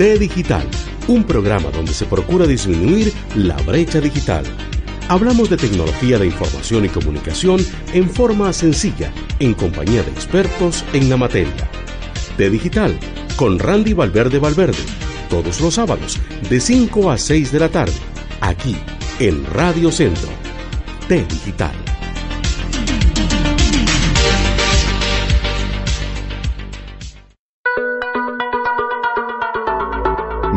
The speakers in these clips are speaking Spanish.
T Digital, un programa donde se procura disminuir la brecha digital. Hablamos de tecnología de información y comunicación en forma sencilla, en compañía de expertos en la materia. T Digital, con Randy Valverde Valverde, todos los sábados, de 5 a 6 de la tarde, aquí, en Radio Centro. T Digital.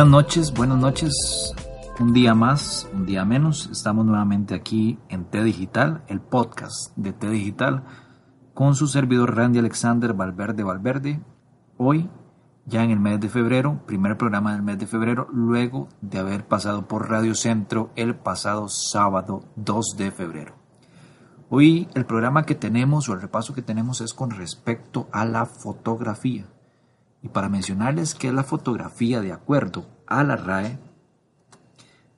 Buenas noches, buenas noches. Un día más, un día menos. Estamos nuevamente aquí en T Digital, el podcast de T Digital, con su servidor Randy Alexander Valverde Valverde. Hoy, ya en el mes de febrero, primer programa del mes de febrero, luego de haber pasado por Radio Centro el pasado sábado 2 de febrero. Hoy el programa que tenemos o el repaso que tenemos es con respecto a la fotografía. Y para mencionarles que la fotografía de acuerdo a la RAE,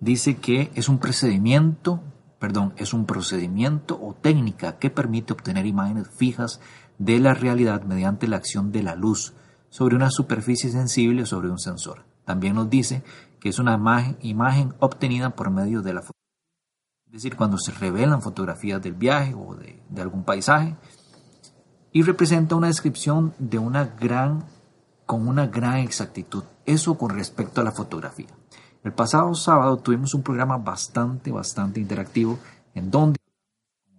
dice que es un procedimiento, perdón, es un procedimiento o técnica que permite obtener imágenes fijas de la realidad mediante la acción de la luz sobre una superficie sensible sobre un sensor. También nos dice que es una imagen, imagen obtenida por medio de la fotografía. Es decir, cuando se revelan fotografías del viaje o de, de algún paisaje y representa una descripción de una gran con una gran exactitud. Eso con respecto a la fotografía. El pasado sábado tuvimos un programa bastante, bastante interactivo en donde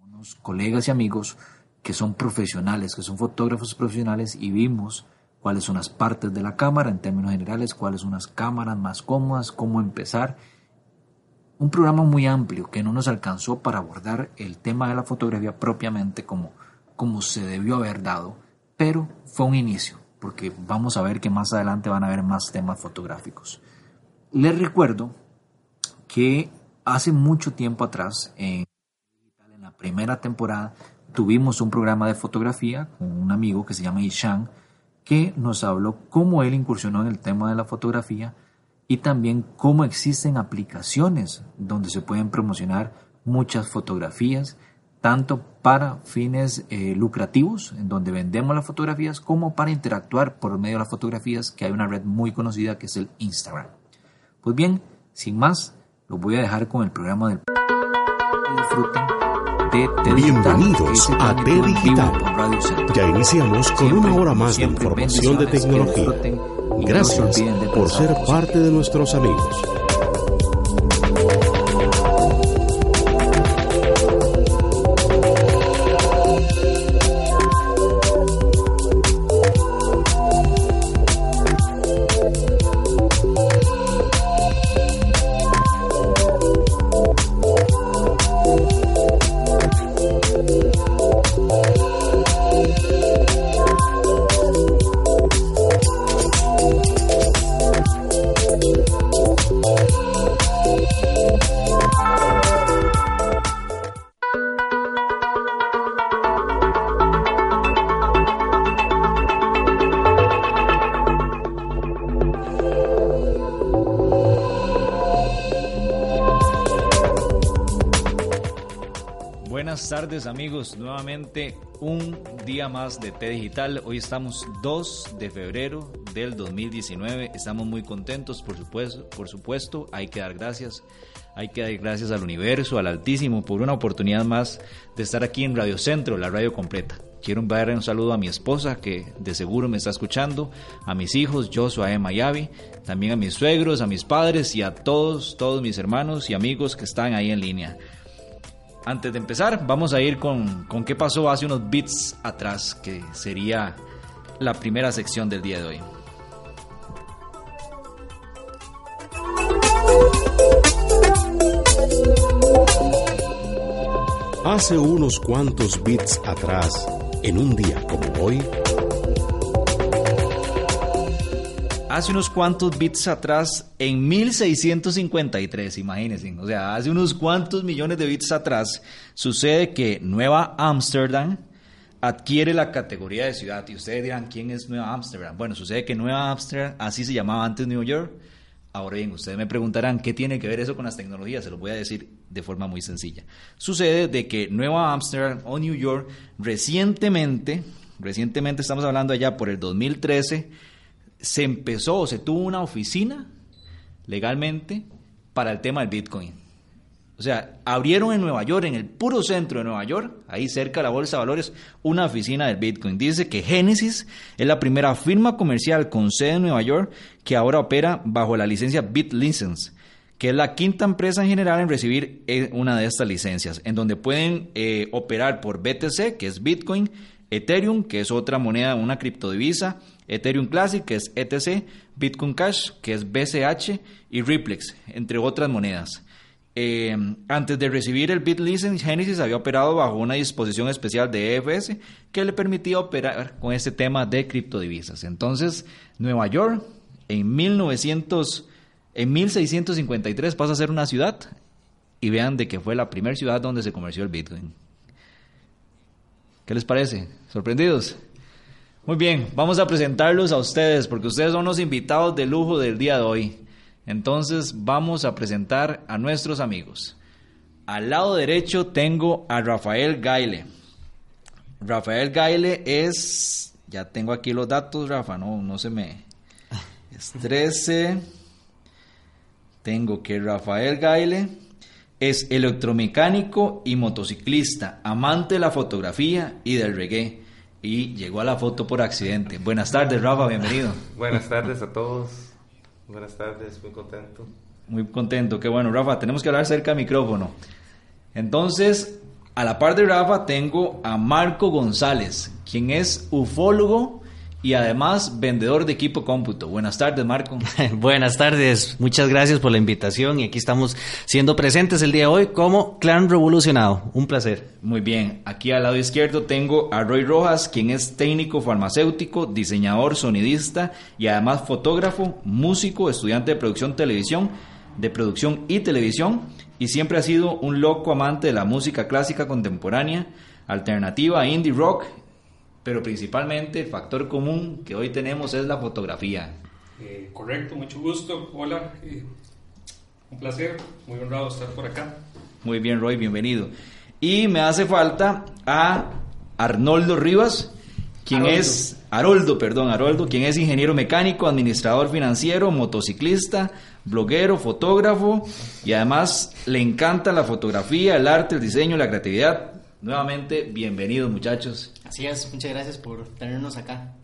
unos colegas y amigos que son profesionales, que son fotógrafos profesionales y vimos cuáles son las partes de la cámara en términos generales, cuáles son las cámaras más cómodas, cómo empezar. Un programa muy amplio que no nos alcanzó para abordar el tema de la fotografía propiamente como, como se debió haber dado, pero fue un inicio porque vamos a ver que más adelante van a haber más temas fotográficos. Les recuerdo que hace mucho tiempo atrás, en, la primera temporada, tuvimos un programa de fotografía con un amigo que se llama Ishan, que nos habló cómo él incursionó en el tema de la fotografía y también cómo existen aplicaciones donde se pueden promocionar muchas fotografías tanto para fines eh, lucrativos, en donde vendemos las fotografías, como para interactuar por medio de las fotografías, que hay una red muy conocida que es el Instagram. Pues bien, sin más, los voy a dejar con el programa del... Disfruten de Bienvenidos a T Digital. Ya iniciamos con una hora más de información de tecnología. Gracias por ser parte de nuestros amigos. Amigos, nuevamente un día más de T Digital. Hoy estamos 2 de febrero del 2019. Estamos muy contentos, por supuesto, por supuesto. Hay que dar gracias. Hay que dar gracias al universo, al Altísimo, por una oportunidad más de estar aquí en Radio Centro, la radio completa. Quiero enviar un saludo a mi esposa, que de seguro me está escuchando, a mis hijos, Joshua, Emma y también a mis suegros, a mis padres y a todos, todos mis hermanos y amigos que están ahí en línea. Antes de empezar, vamos a ir con, con qué pasó hace unos bits atrás, que sería la primera sección del día de hoy. Hace unos cuantos bits atrás, en un día como hoy, hace unos cuantos bits atrás, en 1653, imagínense, o sea, hace unos cuantos millones de bits atrás, sucede que Nueva Ámsterdam adquiere la categoría de ciudad. Y ustedes dirán, ¿quién es Nueva Ámsterdam? Bueno, sucede que Nueva Ámsterdam, así se llamaba antes New York. Ahora bien, ustedes me preguntarán, ¿qué tiene que ver eso con las tecnologías? Se lo voy a decir de forma muy sencilla. Sucede de que Nueva Ámsterdam o New York recientemente, recientemente estamos hablando allá por el 2013, se empezó, se tuvo una oficina legalmente para el tema del Bitcoin. O sea, abrieron en Nueva York, en el puro centro de Nueva York, ahí cerca de la Bolsa de Valores, una oficina del Bitcoin. Dice que Genesis es la primera firma comercial con sede en Nueva York que ahora opera bajo la licencia BitLicense, que es la quinta empresa en general en recibir eh, una de estas licencias, en donde pueden eh, operar por BTC, que es Bitcoin, Ethereum, que es otra moneda, una criptodivisa, Ethereum Classic, que es ETC, Bitcoin Cash, que es BCH, y Riplex, entre otras monedas. Eh, antes de recibir el BitLicense, Genesis había operado bajo una disposición especial de EFS que le permitía operar con este tema de criptodivisas. Entonces, Nueva York, en, 1900, en 1653 pasa a ser una ciudad y vean de que fue la primera ciudad donde se comerció el Bitcoin. ¿Qué les parece? ¿Sorprendidos? Muy bien, vamos a presentarlos a ustedes porque ustedes son los invitados de lujo del día de hoy. Entonces vamos a presentar a nuestros amigos. Al lado derecho tengo a Rafael Gaile. Rafael Gaile es, ya tengo aquí los datos, Rafa, no, no se me estrese. Tengo que Rafael Gaile es electromecánico y motociclista, amante de la fotografía y del reggae y llegó a la foto por accidente. Buenas tardes, Rafa, bienvenido. Buenas tardes a todos. Buenas tardes, muy contento. Muy contento, qué bueno, Rafa, tenemos que hablar cerca del micrófono. Entonces, a la par de Rafa tengo a Marco González, quien es ufólogo y además vendedor de equipo cómputo. Buenas tardes, Marco. Buenas tardes, muchas gracias por la invitación y aquí estamos siendo presentes el día de hoy como Clan Revolucionado. Un placer. Muy bien, aquí al lado izquierdo tengo a Roy Rojas, quien es técnico farmacéutico, diseñador, sonidista y además fotógrafo, músico, estudiante de producción televisión, de producción y televisión y siempre ha sido un loco amante de la música clásica contemporánea, alternativa, indie rock pero principalmente el factor común que hoy tenemos es la fotografía. Eh, correcto, mucho gusto. Hola, eh, un placer, muy honrado estar por acá. Muy bien, Roy, bienvenido. Y me hace falta a Arnoldo Rivas, quien es Haroldo, perdón, Haroldo, quien es ingeniero mecánico, administrador financiero, motociclista, bloguero, fotógrafo y además le encanta la fotografía, el arte, el diseño, la creatividad. Nuevamente, bienvenidos muchachos. Así es, muchas gracias por tenernos acá.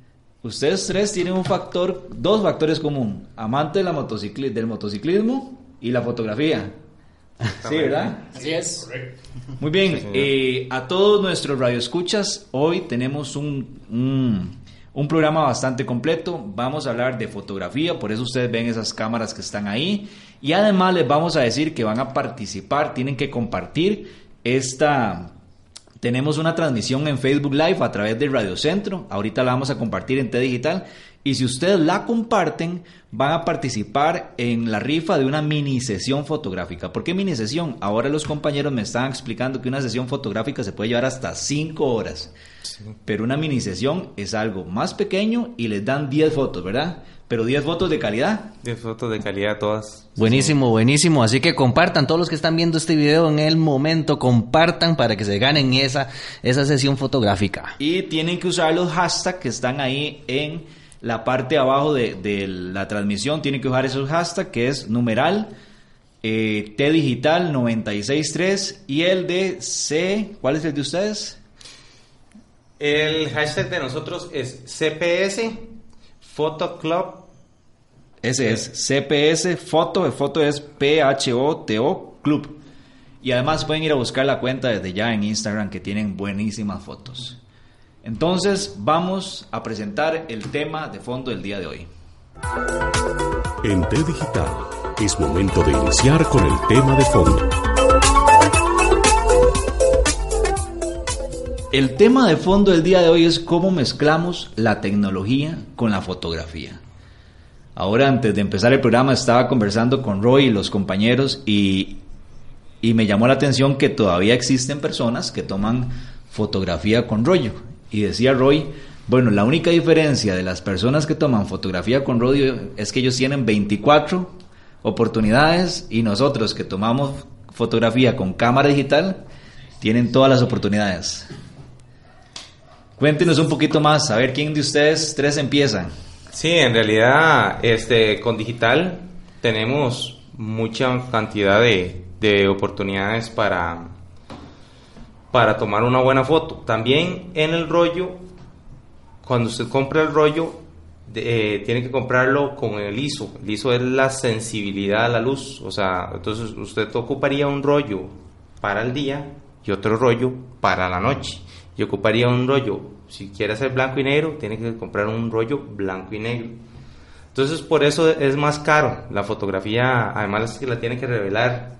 Ustedes tres tienen un factor, dos factores común, amante de la motocicli del motociclismo y la fotografía. Sí, ¿verdad? Así es. Muy bien, eh, a todos nuestros radioescuchas, hoy tenemos un, un, un, programa bastante completo. Vamos a hablar de fotografía, por eso ustedes ven esas cámaras que están ahí. Y además les vamos a decir que van a participar, tienen que compartir esta tenemos una transmisión en Facebook Live a través de Radio Centro. Ahorita la vamos a compartir en T Digital. Y si ustedes la comparten, van a participar en la rifa de una mini sesión fotográfica. ¿Por qué mini sesión? Ahora los compañeros me estaban explicando que una sesión fotográfica se puede llevar hasta 5 horas. Pero una mini sesión es algo más pequeño y les dan 10 fotos, ¿verdad? Pero 10 fotos de calidad. 10 fotos de calidad todas. Buenísimo, buenísimo. Así que compartan, todos los que están viendo este video en el momento, compartan para que se ganen esa, esa sesión fotográfica. Y tienen que usar los hashtags que están ahí en la parte de abajo de, la transmisión. Tienen que usar esos hashtags que es numeral. Eh, T digital 963 y el de C, ¿cuál es el de ustedes? El hashtag de nosotros es CPS Photo Club ese es CPS Foto, foto es P-H-O-T-O Club. Y además pueden ir a buscar la cuenta desde ya en Instagram que tienen buenísimas fotos. Entonces vamos a presentar el tema de fondo del día de hoy. En T Digital es momento de iniciar con el tema de fondo. El tema de fondo del día de hoy es cómo mezclamos la tecnología con la fotografía. Ahora, antes de empezar el programa, estaba conversando con Roy y los compañeros y, me llamó la atención que todavía existen personas que toman fotografía con rollo. Y decía Roy, bueno, la única diferencia de las personas que toman fotografía con rollo es que ellos tienen 24 oportunidades y nosotros que tomamos fotografía con cámara digital tienen todas las oportunidades. Cuéntenos un poquito más, a ver quién de ustedes tres empieza. Sí, en realidad, este, con digital tenemos mucha cantidad de, de oportunidades para, para tomar una buena foto. También en el rollo, cuando usted compra el rollo, eh, tiene que comprarlo con el ISO. El ISO es la sensibilidad a la luz. O sea, entonces usted ocuparía un rollo para el día y otro rollo para la noche y ocuparía un rollo. Si quiere hacer blanco y negro, tiene que comprar un rollo blanco y negro. Entonces, por eso es más caro. La fotografía, además, es que la tiene que revelar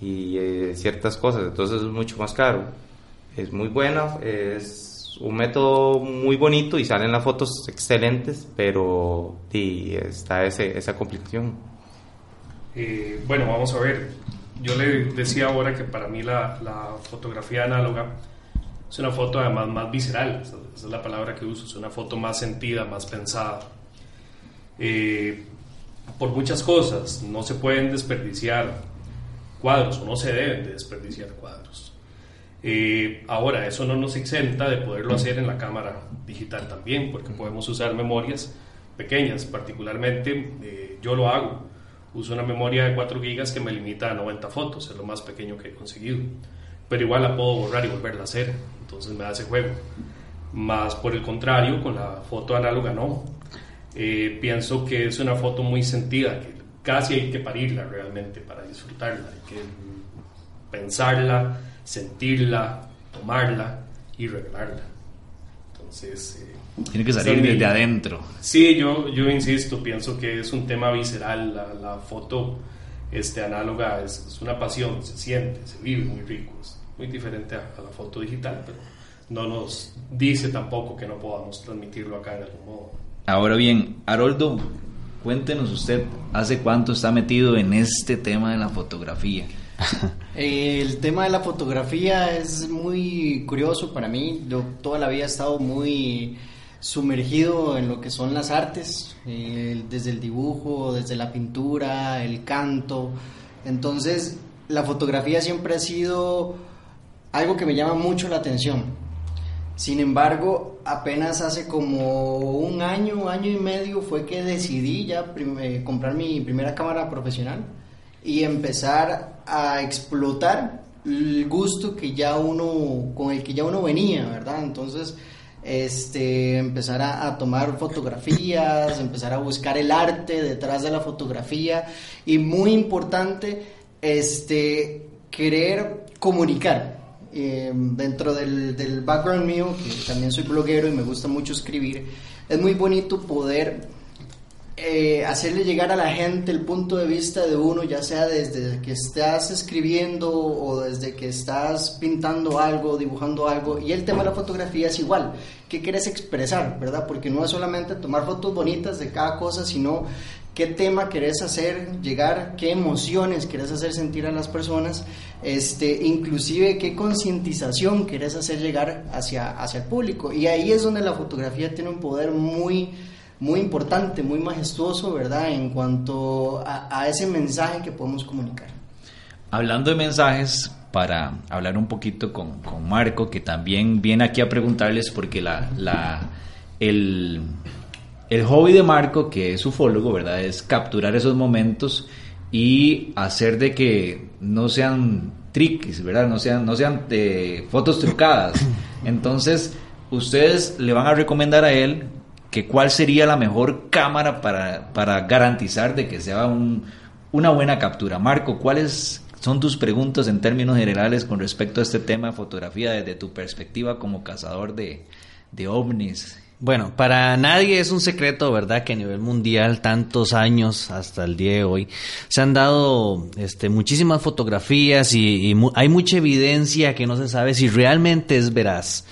y eh, ciertas cosas. Entonces, es mucho más caro. Es muy buena, es un método muy bonito y salen las fotos excelentes, pero sí, está ese, esa complicación. Eh, bueno, vamos a ver. Yo le decía ahora que para mí la, la fotografía análoga es una foto además más visceral, esa, es la palabra que uso, es una foto más sentida, más pensada. Eh, por muchas cosas, no se pueden desperdiciar cuadros o no se deben de desperdiciar cuadros. Eh, ahora, eso no nos exenta de poderlo hacer en la cámara digital también, porque podemos usar memorias pequeñas, particularmente eh, yo lo hago. Uso una memoria de 4 GB que me limita a 90 fotos, es lo más pequeño que he conseguido pero igual la puedo borrar y volverla a hacer, entonces me da ese juego. Más por el contrario, con la foto análoga no. Eh, pienso que es una foto muy sentida, que casi hay que parirla realmente para disfrutarla, hay que pensarla, sentirla, tomarla y revelarla. Entonces... Eh, Tiene que salir desde adentro. Sí, yo, yo insisto, pienso que es un tema visceral, la, la foto este, análoga es, es, una pasión, se siente, se vive muy rico muy diferente a, la foto digital, pero no nos dice tampoco que no podamos transmitirlo acá en algún modo. Ahora bien, Haroldo, cuéntenos usted, ¿hace cuánto está metido en este tema de la fotografía? El tema de la fotografía es muy curioso para mí. Yo toda la vida he estado muy sumergido en lo que son las artes, desde el dibujo, desde la pintura, el canto. Entonces, la fotografía siempre ha sido algo que me llama mucho la atención. Sin embargo, apenas hace como un año, año y medio fue que decidí ya eh, comprar mi primera cámara profesional y empezar a explotar el gusto que ya uno, con el que ya uno venía, ¿verdad? Entonces, este, empezar a, a, tomar fotografías, empezar a buscar el arte detrás de la fotografía y muy importante, este, querer comunicar. Eh, dentro del, del, background mío, que también soy bloguero y me gusta mucho escribir, es muy bonito poder eh, hacerle llegar a la gente el punto de vista de uno, ya sea desde que estás escribiendo o desde que estás pintando algo, dibujando algo. Y el tema de la fotografía es igual. ¿Qué quieres expresar, verdad? Porque no es solamente tomar fotos bonitas de cada cosa, sino qué tema querés hacer llegar, qué emociones querés hacer sentir a las personas, este, inclusive qué concientización querés hacer llegar hacia, hacia el público. Y ahí es donde la fotografía tiene un poder muy, muy importante, muy majestuoso, ¿verdad? En cuanto a, ese mensaje que podemos comunicar. Hablando de mensajes, para hablar un poquito con, con Marco, que también viene aquí a preguntarles porque la, la, el, el hobby de Marco, que es ufólogo, ¿verdad? Es capturar esos momentos y hacer de que no sean triques, ¿verdad? No sean, no sean eh, fotos trucadas. Entonces, ustedes le van a recomendar a él que cuál sería la mejor cámara para, para garantizar de que sea un, una buena captura. Marco, ¿cuáles son tus preguntas en términos generales con respecto a este tema de fotografía desde tu perspectiva como cazador de, de ovnis Bueno, para nadie es un secreto, ¿verdad? Que a nivel mundial, tantos años hasta el día de hoy, se han dado este, muchísimas fotografías y, y mu- hay mucha evidencia que no se sabe si realmente es veraz.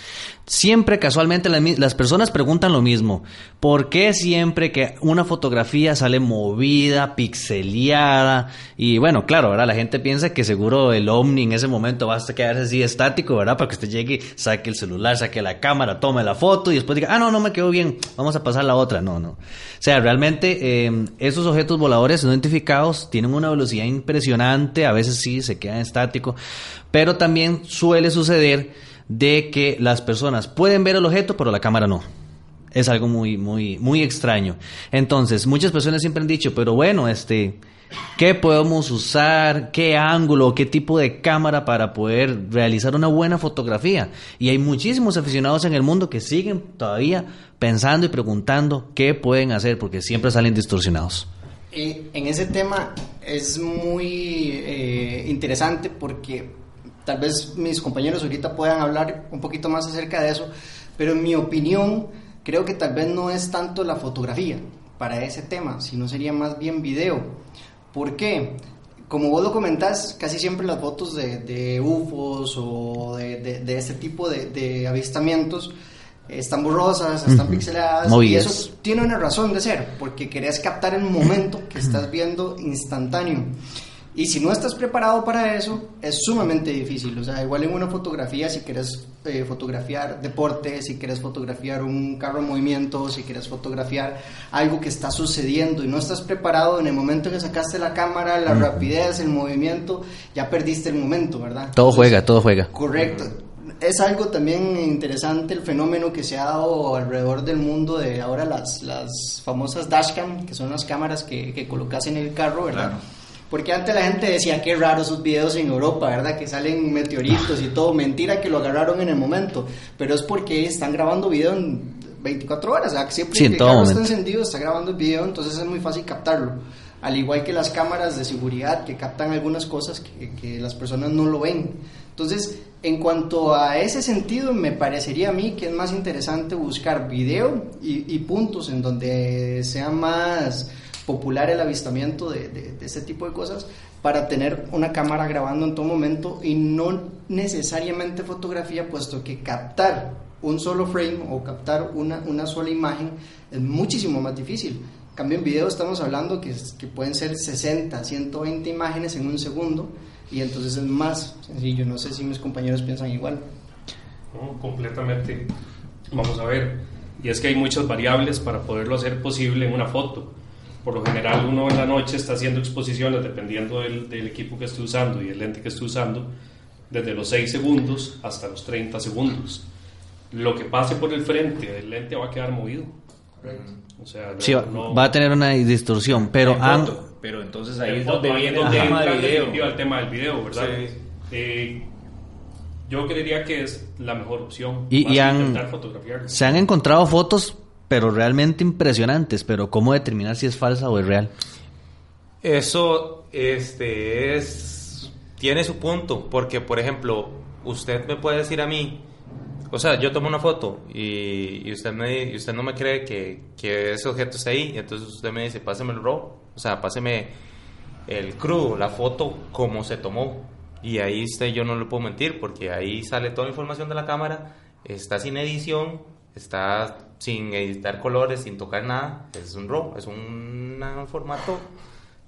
Siempre casualmente las personas preguntan lo mismo. ¿Por qué siempre que una fotografía sale movida, pixeleada? Y bueno, claro, ¿verdad? La gente piensa que seguro el Omni en ese momento va a quedarse así estático, ¿verdad? Para que usted llegue, saque el celular, saque la cámara, tome la foto y después diga, ah, no, no me quedó bien, vamos a pasar la otra. No, no. O sea, realmente eh, esos objetos voladores no identificados tienen una velocidad impresionante, a veces sí se quedan estáticos, pero también suele suceder de que las personas pueden ver el objeto, pero la cámara no. Es algo muy, muy, muy extraño. Entonces, muchas personas siempre han dicho, pero bueno, este, ¿qué podemos usar? ¿Qué ángulo? ¿Qué tipo de cámara para poder realizar una buena fotografía? Y hay muchísimos aficionados en el mundo que siguen todavía pensando y preguntando qué pueden hacer porque siempre salen distorsionados. Eh, en ese tema es muy eh, interesante porque tal vez mis compañeros ahorita puedan hablar un poquito más acerca de eso, pero en mi opinión creo que tal vez no es tanto la fotografía para ese tema, sino sería más bien video. ¿Por qué? Como vos lo comentás, casi siempre las fotos de, de UFOs o de, de- de este tipo de, avistamientos están borrosas, están Ujú. pixeladas, y eso tiene una razón de ser, porque querés captar el momento que estás viendo instantáneo. Y si no estás preparado para eso, es sumamente difícil. O sea, igual en una fotografía, si quieres eh, fotografiar deporte, si quieres fotografiar un carro en movimiento, si quieres fotografiar algo que está sucediendo y no estás preparado en el momento que sacaste la cámara, la rapidez, el movimiento, ya perdiste el momento, ¿verdad? Todo Entonces, juega, todo juega. Correcto. Es algo también interesante el fenómeno que se ha dado alrededor del mundo de ahora las, las famosas dashcam, que son las cámaras que, que colocas en el carro, ¿verdad? Porque antes la gente decía qué raro esos videos en Europa, ¿verdad? Que salen meteoritos y todo. Mentira que lo agarraron en el momento. Pero es porque están grabando video en 24 horas. O sea, siempre Sí, que el carro está encendido está grabando el video, entonces es muy fácil captarlo. Al igual que las cámaras de seguridad que captan algunas cosas que, que las personas no lo ven. Entonces, en cuanto a ese sentido, me parecería a mí que es más interesante buscar video y, y puntos en donde sea más popular el avistamiento de, de, este tipo de cosas para tener una cámara grabando en todo momento y no necesariamente fotografía, puesto que captar un solo frame o captar una, sola imagen es muchísimo más difícil. Cambio, en video estamos hablando que, pueden ser 60, 120 imágenes en un segundo y entonces es más sencillo. No sé si mis compañeros piensan igual. completamente. Vamos a ver. Y es que hay muchas variables para poderlo hacer posible en una foto. Por lo general uno en la noche está haciendo exposiciones dependiendo del, del equipo que esté usando y el lente que esté usando, desde los 6 segundos hasta los 30 segundos. Lo que pase por el frente del lente va a quedar movido. O sea, Sí, va, no- va a tener una distorsión, pero En foto, pero entonces ahí en es donde viene el tema entra de en video. el tema del video, ¿verdad? Sí. Eh, yo creería que es la mejor opción. Y- y han- intentar fotografiarlo. se han encontrado fotos, pero realmente impresionantes. Pero ¿cómo determinar si es falsa o es real? Eso este es tiene su punto, porque por ejemplo, usted me puede decir a mí, o sea, yo tomo una foto y, y usted me y usted no me cree que, que ese objeto está ahí, y entonces usted me dice, "Páseme el RAW", o sea, páseme el crudo, la foto como se tomó. Y ahí usted yo no le puedo mentir porque ahí sale toda la información de la cámara, está sin edición, está sin editar colores, sin tocar nada, es un RAW, es un, un formato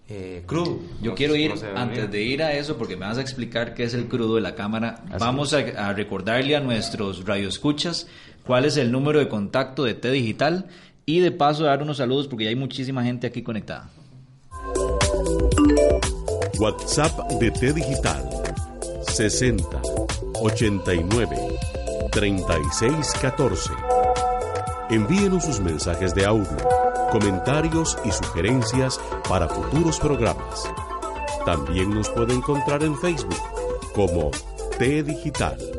eh, crudo. Yo quiero ir, antes de ir a eso, porque me vas a explicar qué es el crudo de la cámara, vamos a, a recordarle a nuestros radioescuchas cuál es el número de contacto de T Digital y de paso dar unos saludos porque ya hay muchísima gente aquí conectada. WhatsApp de T Digital 60 89 36 14. Envíenos sus mensajes de audio, comentarios y sugerencias para futuros programas. También nos puede encontrar en Facebook como T Digital.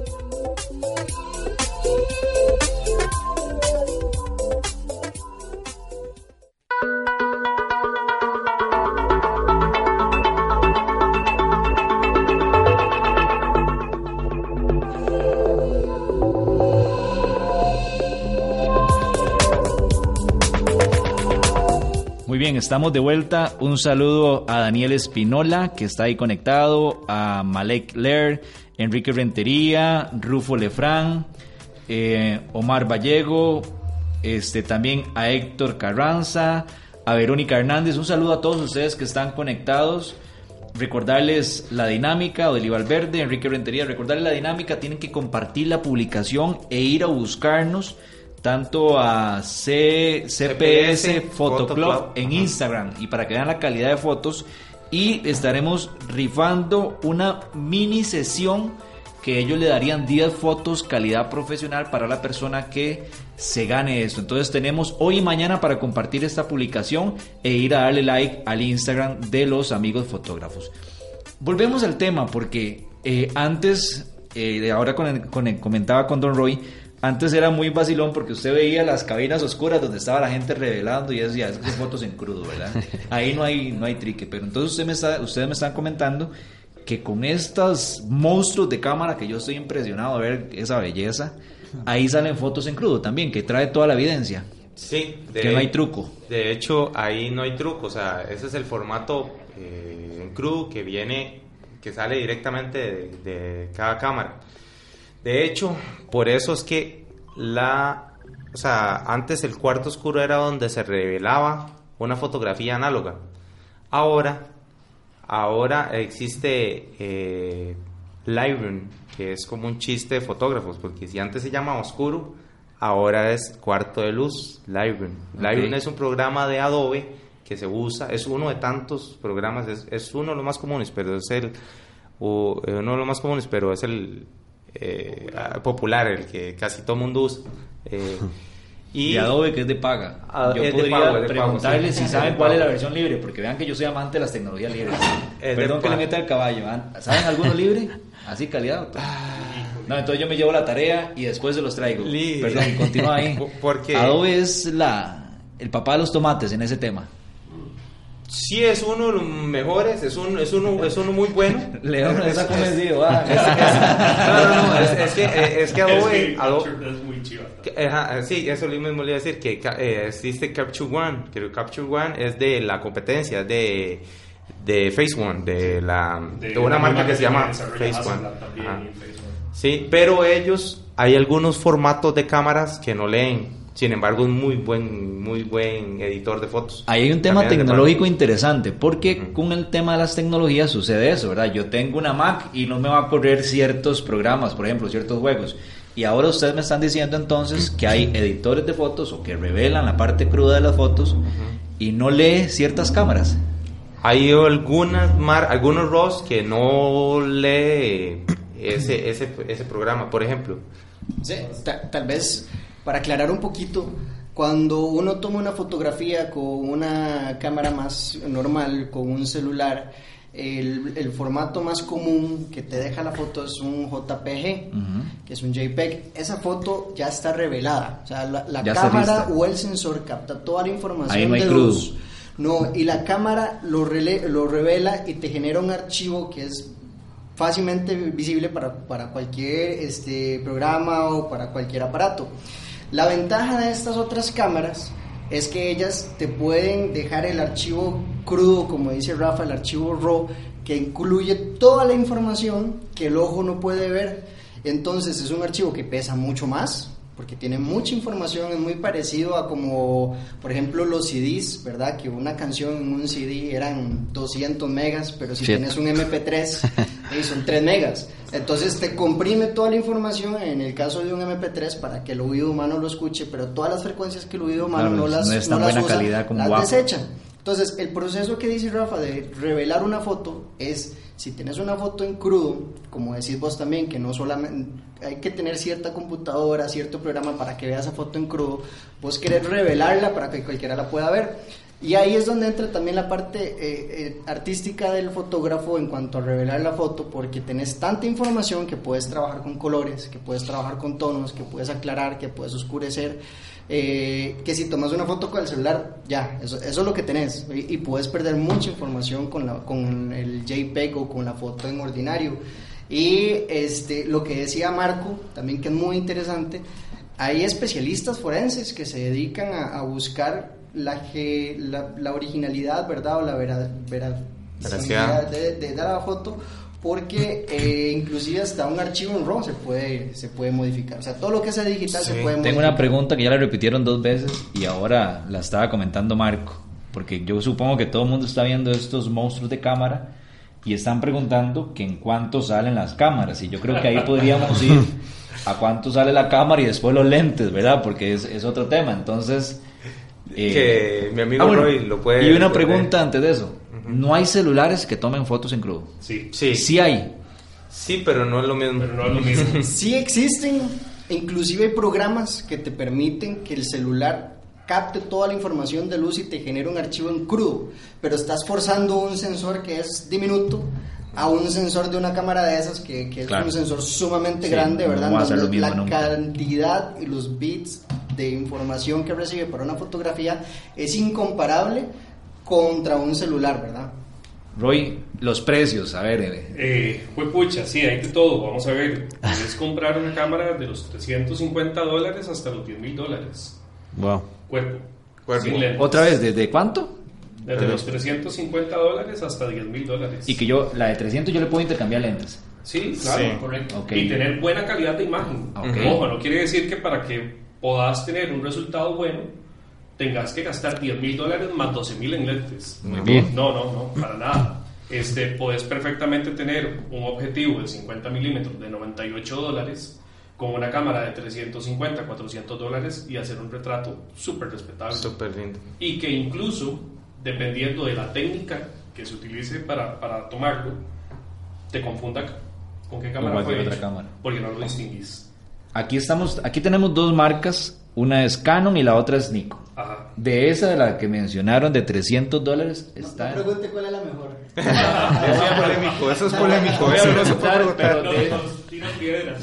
Estamos de vuelta. Un saludo a Daniel Espinola, que está ahí conectado, a Malek Ler, Enrique Rentería, Rufo Lefran, eh, Omar Vallego, este, también a Héctor Carranza, a Verónica Hernández. Un saludo a todos ustedes que están conectados. Recordarles la dinámica, Odeli Valverde, Enrique Rentería, recordarles la dinámica, tienen que compartir la publicación e ir a buscarnos tanto a C, CPS Photoclub en Instagram y para que vean la calidad de fotos y estaremos rifando una mini sesión que ellos le darían 10 fotos calidad profesional para la persona que se gane esto. Entonces tenemos hoy y mañana para compartir esta publicación e ir a darle like al Instagram de los amigos fotógrafos. Volvemos al tema porque eh, antes, eh, ahora con comentaba con Don Roy, antes era muy vacilón porque usted veía las cabinas oscuras donde estaba la gente revelando y decía, esas fotos en crudo, ¿verdad? Ahí no hay, no hay trique. Pero entonces usted me está, ustedes me están comentando que con estos monstruos de cámara que yo estoy impresionado de ver esa belleza, ahí salen fotos en crudo también, que trae toda la evidencia. Sí, que no hay truco. De hecho, ahí no hay truco, o sea, ese es el formato eh, en crudo que viene, que sale directamente de cada cámara. De hecho, por eso es que la, o sea, antes el cuarto oscuro era donde se revelaba una fotografía análoga. Ahora, ahora existe eh, Lightroom, que es como un chiste de fotógrafos, porque si antes se llamaba oscuro, ahora es cuarto de luz, Lightroom. Lightroom es un programa de Adobe que se usa, es uno de tantos programas, es, es uno de los más comunes, pero es el, o, eh, uno de los más comunes, pero es el, eh, popular, el que casi todo mundo usa. Eh, y, Adobe que es de paga. Ah, yo podría preguntarle si saben cuál es la versión libre, porque vean que yo soy amante de las tecnologías libres. Perdón que le meta el caballo. ¿Saben alguno libre? Así calidad. No, entonces yo me llevo la tarea y después se los traigo. Perdón, continúa ahí. Porque Adobe es la el papá de los tomates en ese tema sí es uno de los mejores, es, un, es, uno, es uno muy bueno. León está convencido. Ah. no, no, no, es, que, eh, es que Adobe... Es, muy chiva. sí, eso mismo le iba a decir, que eh, existe Capture One, que Capture One es de la competencia, de, de Face One, de, la, de, una marca que se llama Face One. Sí, pero ellos, hay algunos formatos de cámaras que no leen sin embargo, es muy buen, muy buen editor de fotos. Ahí hay un tema tecnológico interesante, porque con el tema de las tecnologías sucede eso, ¿verdad? Yo tengo una Mac y no me va a correr ciertos programas, por ejemplo, ciertos juegos. Y ahora ustedes me están diciendo entonces que hay editores de fotos o que revelan la parte cruda de las fotos y no lee ciertas cámaras. Hay algunas mar, algunos RAWs que no lee ese, ese, ese programa, por ejemplo. Sí, tal vez para aclarar un poquito, cuando uno toma una fotografía con una cámara más normal, con un celular, el, formato más común que te deja la foto es un JPG, que es un JPEG. Esa foto ya está revelada. O sea, la, cámara o el sensor capta toda la información de luz. No, y la cámara lo, lo revela y te genera un archivo que es fácilmente visible para, para cualquier este, programa o para cualquier aparato. La ventaja de estas otras cámaras es que ellas te pueden dejar el archivo crudo, como dice Rafa, el archivo RAW, que incluye toda la información que el ojo no puede ver. Entonces es un archivo que pesa mucho más, porque tiene mucha información, es muy parecido a como, por ejemplo, los CDs, ¿verdad? Que una canción en un CD eran 200 megas, pero si tienes un MP3, son 3 megas. Entonces te comprime toda la información en el caso de un MP3 para que el oído humano lo escuche, pero todas las frecuencias que el oído humano no las, no, las usa, las desecha. Entonces, el proceso que dice Rafa de revelar una foto es, si tienes una foto en crudo, como decís vos también, que no solamente hay que tener cierta computadora, cierto programa para que veas esa foto en crudo, vos querés revelarla para que cualquiera la pueda ver. Y ahí es donde entra también la parte eh, eh, artística del fotógrafo en cuanto a revelar la foto, porque tenés tanta información que puedes trabajar con colores, que puedes trabajar con tonos, que puedes aclarar, que puedes oscurecer, eh, que si tomas una foto con el celular, ya, eso, es lo que tenés. Y, puedes perder mucha información con, la, con el JPEG o con la foto en ordinario. Y este, lo que decía Marco, también que es muy interesante, hay especialistas forenses que se dedican a, buscar la, que, la, la originalidad, ¿verdad? O la vera, vera- Veracidad. de, de dar la foto porque eh, inclusive hasta un archivo en RAW se puede, se puede modificar. O sea, todo lo que sea digital se Sí. puede Tengo modificar. una pregunta que ya la repitieron dos veces y ahora la estaba comentando Marco, porque yo supongo que todo el mundo está viendo estos monstruos de cámara y están preguntando que en cuánto salen las cámaras y yo creo que ahí podríamos ir a cuánto sale la cámara y después los lentes, ¿verdad? Porque es, es otro tema, entonces... eh, Que mi amigo ah, bueno, Roy lo puede... Y una puede- pregunta antes de eso, ¿no hay celulares que tomen fotos en crudo? Sí, Sí, sí, Sí hay. pero no es lo mismo. pero no es lo mismo. Sí existen, inclusive hay programas que te permiten que el celular capte toda la información de luz y te genere un archivo en crudo, pero estás forzando un sensor que es diminuto a un sensor de una cámara de esas que, que es Claro. un sensor sumamente Sí, grande, no ¿verdad? va a ser lo Donde mismo la nunca. cantidad y los bits de información que recibe para una fotografía es incomparable contra un celular, ¿verdad? Roy, los precios, a ver, eh, Eh, fue pucha, sí, hay de todo. Vamos a ver. Puedes comprar una cámara de los 350 dólares hasta los 10 mil dólares. Wow. Cuerpo. Cuerpo. Otra vez, ¿desde cuánto? Desde los 350 dólares hasta 10 mil dólares. Y que yo, la de 300 yo le puedo intercambiar lentes. Sí, claro, Sí. correcto. Ok. Y tener buena calidad de imagen. Ok. Ojo, no quiere decir que para que puedas tener un resultado bueno, tengas que gastar 10 mil dólares más 12 mil en lentes. Muy bien. No, no, no, para nada. Este, puedes perfectamente tener un objetivo de 50 milímetros de 98 dólares con una cámara de 350, 400 dólares y hacer un retrato súper respetable. Súper lindo. y que incluso, dependiendo de la técnica que se utilice para, para tomarlo, te confunda con qué cámara fue otra hecho, cámara. porque no lo distinguís. Aquí estamos, aquí tenemos dos marcas, una es Canon y la otra es Nikon. Ajá. De esa de la que mencionaron de 300 dólares No, está. no pregunte cuál es la mejor. Eso es polémico, eso es polémico. Eso no pero de,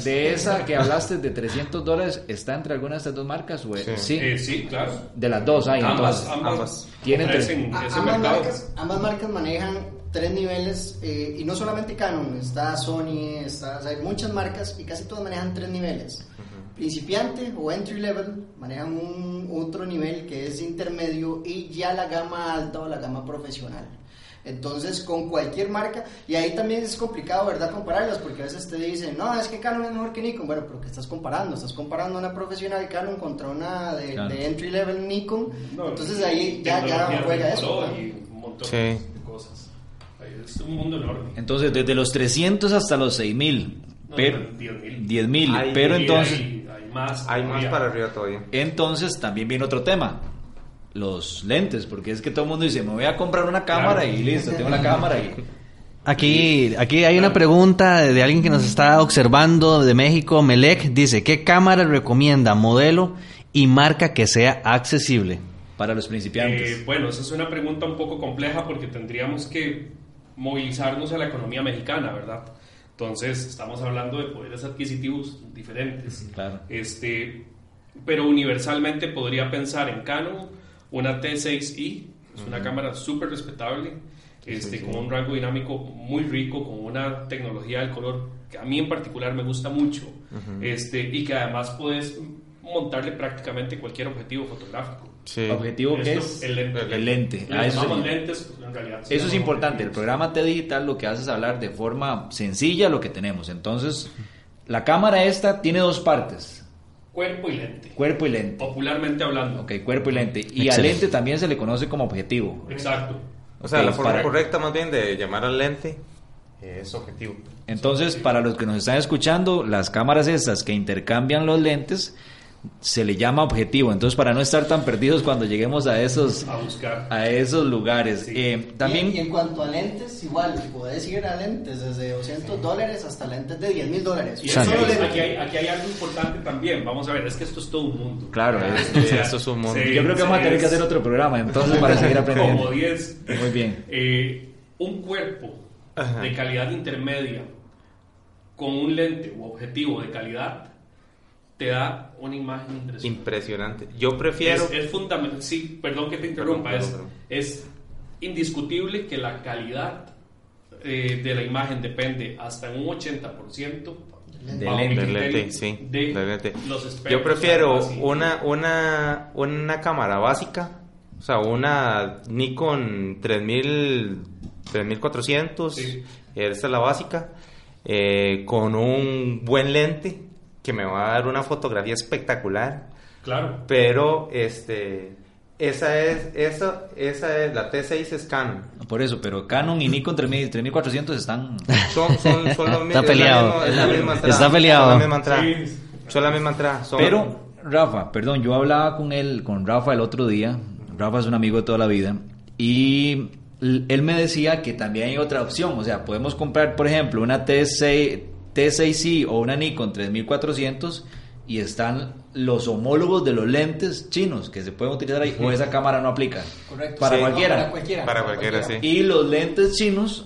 de esa que hablaste de 300 dólares, ¿está entre alguna de estas dos marcas? O Sí. sí. Eh, sí, claro. De las dos hay ambas, entonces. ambas, ambas. Tienen A- ese ambas, marcas, ambas marcas manejan tres niveles eh, y no solamente Canon, está Sony, está, o sea, hay muchas marcas y casi todas manejan tres niveles. Principiante o entry level manejan un otro nivel que es intermedio y ya la gama alta o la gama profesional. Entonces, con cualquier marca, y ahí también es complicado, ¿verdad?, compararlas, porque a veces te dicen, no, es que Canon es mejor que Nikon. Bueno, pero ¿qué estás comparando? Estás comparando una profesional Canon contra una de, Claro. de entry level Nikon. No, Entonces ahí ya, ya juega eso. un montón Sí. de cosas. Ahí Es un mundo enorme. Entonces, desde los 300 hasta los 6000. No, Pero, 10.000. 10.000. Hay- Pero entonces, hay más. Hay más para arriba todavía. entonces también viene otro tema. Los lentes, porque es que todo el mundo dice, me voy a comprar una cámara Claro. y listo, tengo la cámara y... Aquí, aquí hay una pregunta de alguien que nos está observando de México, Melec, dice, ¿qué cámara recomienda, modelo y marca que sea accesible? Para los principiantes. Eh, bueno, esa es una pregunta un poco compleja porque tendríamos que movilizarnos a la economía mexicana, ¿verdad? Entonces, estamos hablando de poderes adquisitivos diferentes. Claro. Este, pero universalmente podría pensar en Canon, una T6i, es una cámara súper respetable, este, con un rango dinámico muy rico, con una tecnología del color que a mí en particular me gusta mucho, este, y que además puedes montarle prácticamente cualquier objetivo fotográfico. Sí. ¿Objetivo Esto, es? El lente. El lente. Ah, eso lentes, pues, en realidad se Eso es importante. El programa T Digital lo que hace es hablar de forma sencilla lo que tenemos. Entonces, la cámara esta tiene dos partes, Cuerpo y lente. cuerpo y lente. Popularmente hablando. Ok, cuerpo y lente. Y al lente también se le conoce como objetivo. Exacto. O sea, la forma para- correcta más bien de llamar al lente es objetivo. Entonces, para los que nos están escuchando, las cámaras estas que intercambian los lentes se le llama objetivo. Entonces, para no estar tan perdidos cuando lleguemos a esos A buscar. a esos lugares. Sí. Eh, también Y, y en cuanto a lentes, igual, puedes ir a lentes desde 200 dólares hasta lentes de 10 mil dólares. Y eso es- lentes. aquí, hay, aquí hay algo importante también. Vamos a ver, es que esto es todo un mundo. Claro, es- esto es un mundo. sí, yo creo que vamos a tener es que hacer otro programa entonces para seguir aprendiendo. Como 10. Muy bien. Eh, un cuerpo Ajá. de calidad intermedia con un lente u objetivo de calidad te da una imagen impresionante. Impresionante. Yo prefiero. Es, es fundamental, sí, perdón que te interrumpa, Perdón, es, perdón. es indiscutible que la calidad eh, de la imagen depende hasta un 80% De bajo mi lente. Del sí. de los Yo prefiero una, una, una cámara básica O sea, una Nikon 3000, 3400, Sí. esta es la básica, eh, con un buen lente que me va a dar una fotografía espectacular. Claro. Pero, este, esa es, esa, esa es, la T6 es Canon. Por eso, pero Canon y Nikon 3000 3400 están... Son, son, son los Está es la peleado. misma- es la misma entrada, Está peleado. Son la misma entrada. Sí. Pero, Rafa, perdón, yo hablaba con él, con Rafa el otro día. Rafa es un amigo de toda la vida. Y él me decía que también hay otra opción. O sea, podemos comprar, por ejemplo, una T6, T6i o una Nikon 3400 y están los homólogos de los lentes chinos que se pueden utilizar ahí. O esa cámara no aplica. Correcto. Para Sí. cualquiera. Para cualquiera. Para cualquiera, sí. Y los lentes chinos,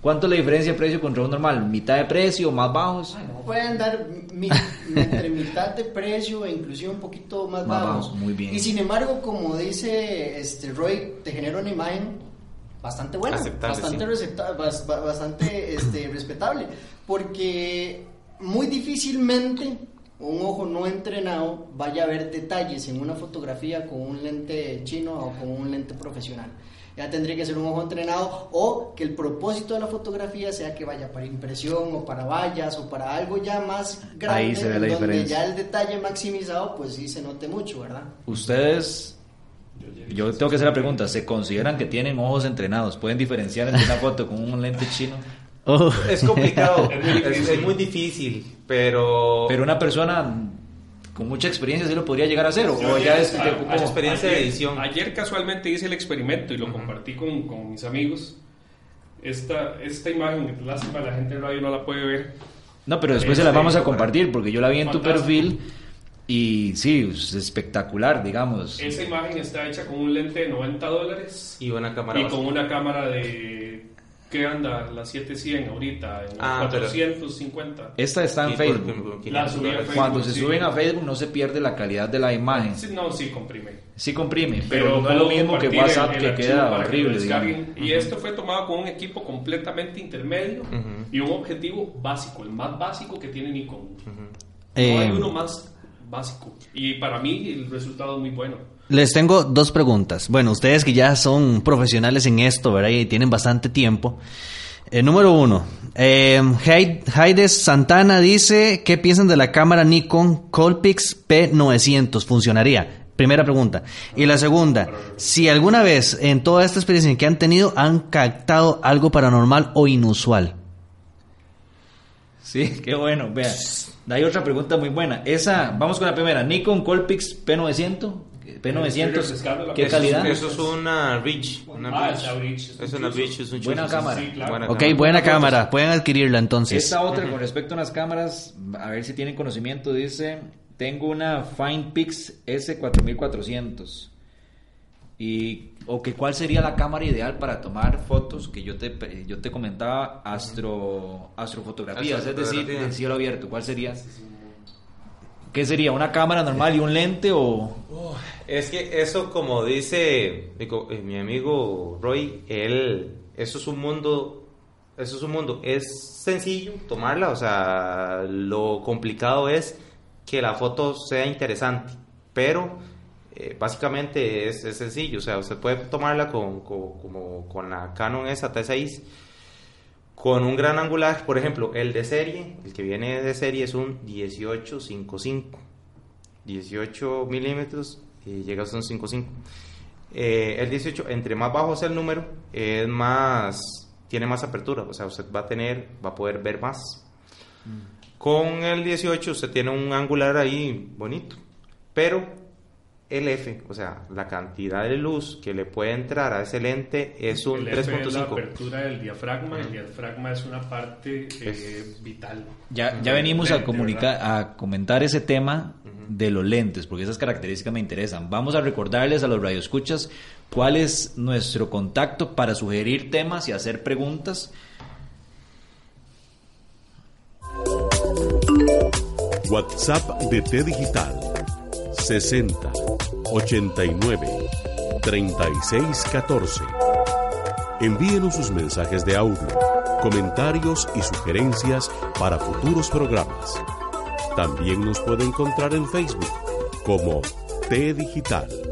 ¿cuánto es la diferencia de precio contra un normal? ¿Mitad de precio? ¿Más bajos? Pueden dar mi- entre mitad de precio e inclusive un poquito más, Más bajos. bajo, muy bien. Y sin embargo, como dice este Roy, te genera una imagen bastante buena, Aceptable, bastante, sí. bas- bastante este, respetable, porque muy difícilmente un ojo no entrenado vaya a ver detalles en una fotografía con un lente chino o con un lente profesional. Ya tendría que ser un ojo entrenado o que el propósito de la fotografía sea que vaya para impresión o para vallas o para algo ya más grande Ahí se ve la donde diferencia. ya el detalle maximizado pues sí se note mucho, ¿verdad? Ustedes, yo tengo que hacer la pregunta, ¿se consideran que tienen ojos entrenados? ¿Pueden diferenciar entre una foto con un lente chino? Oh. Es complicado, Es muy es, difícil. es muy difícil, pero... Pero una persona con mucha experiencia sí lo podría llegar a hacer, o, o ya ayer- es a- como experiencia de edición. Ayer casualmente hice el experimento y lo compartí con, con mis amigos. Esta, esta imagen, lástima, la gente en radio no la puede ver. No, pero después se las Este, vamos a compartir, porque yo la vi en tu Fantástico. perfil y sí, es espectacular, digamos. Esa imagen está hecha con un lente de 90 dólares Y una cámara y con una cámara de. ¿Qué anda? La 700 ahorita, en Ah, pero- 450. Esta está en Y por- Facebook. por 500 La subí a. Facebook. Cuando se sí. suben a Facebook no se pierde la calidad de la imagen. Sí, no, sí, comprime. Sí comprime, pero, no es lo mismo que WhatsApp el- el que queda para que lo horrible. descarguen. digamos. Y esto fue tomado con un equipo completamente intermedio y un objetivo básico, el más básico que tiene Nikon. No Eh, hay uno más básico. Y para mí el resultado es muy bueno. Les tengo dos preguntas. Bueno, ustedes que ya son profesionales en esto, ¿verdad? Y tienen bastante tiempo. Eh, número uno, eh, Heid- Heides Santana dice, ¿qué piensan de la cámara Nikon Colpix P900? ¿Funcionaría? Primera pregunta. Y la segunda, si alguna vez en toda esta experiencia que han tenido han captado algo paranormal o inusual. Sí, qué bueno. Vea, hay otra pregunta muy buena. Esa, vamos con la primera. Nikon Colpix P900. Estoy P900. refrescando la ¿Qué calidad? Eso es una Reach. Una Ah, es una es un Buena chuzo, cámara. Sí, claro. Buena Ok, cámara. buena cámara. Pueden adquirirla entonces. Esta otra con respecto a unas cámaras, a ver si tienen conocimiento, dice, tengo una FinePix S4400. Y, o que cuál sería la cámara ideal para tomar fotos que yo te, yo te comentaba, astro, astrofotografías, es decir, del cielo abierto. ¿Cuál sería? ¿Qué sería? ¿Una cámara normal y un lente o...? Es que eso, como dice eh, mi amigo Roy, él, eso es un mundo, eso es un mundo, es sencillo tomarla, o sea, lo complicado es que la foto sea interesante, pero eh, básicamente es, es sencillo, o sea, usted puede tomarla con, con- como con la Canon esa T6, con un gran angulaje, por ejemplo, el de serie, el que viene de serie es un 1855. 18 milímetros y llega hasta un 5.5. Eh, el 18, entre más bajo sea el número, es más, tiene más apertura, o sea, usted va a tener, va a poder ver más. Con el 18 usted tiene un angular ahí bonito, pero el F, o sea, la cantidad de luz que le puede entrar a ese lente es un El F es la 3.5. apertura del diafragma. El diafragma es una parte eh, vital. Ya, ya venimos a, comunicar, a comentar ese tema de los lentes, porque esas características me interesan. Vamos a recordarles a los radioescuchas cuál es nuestro contacto para sugerir temas y hacer preguntas. WhatsApp de T Digital 60 89 36 14. Envíenos sus mensajes de audio, comentarios y sugerencias para futuros programas. También nos puede encontrar en Facebook como T Digital.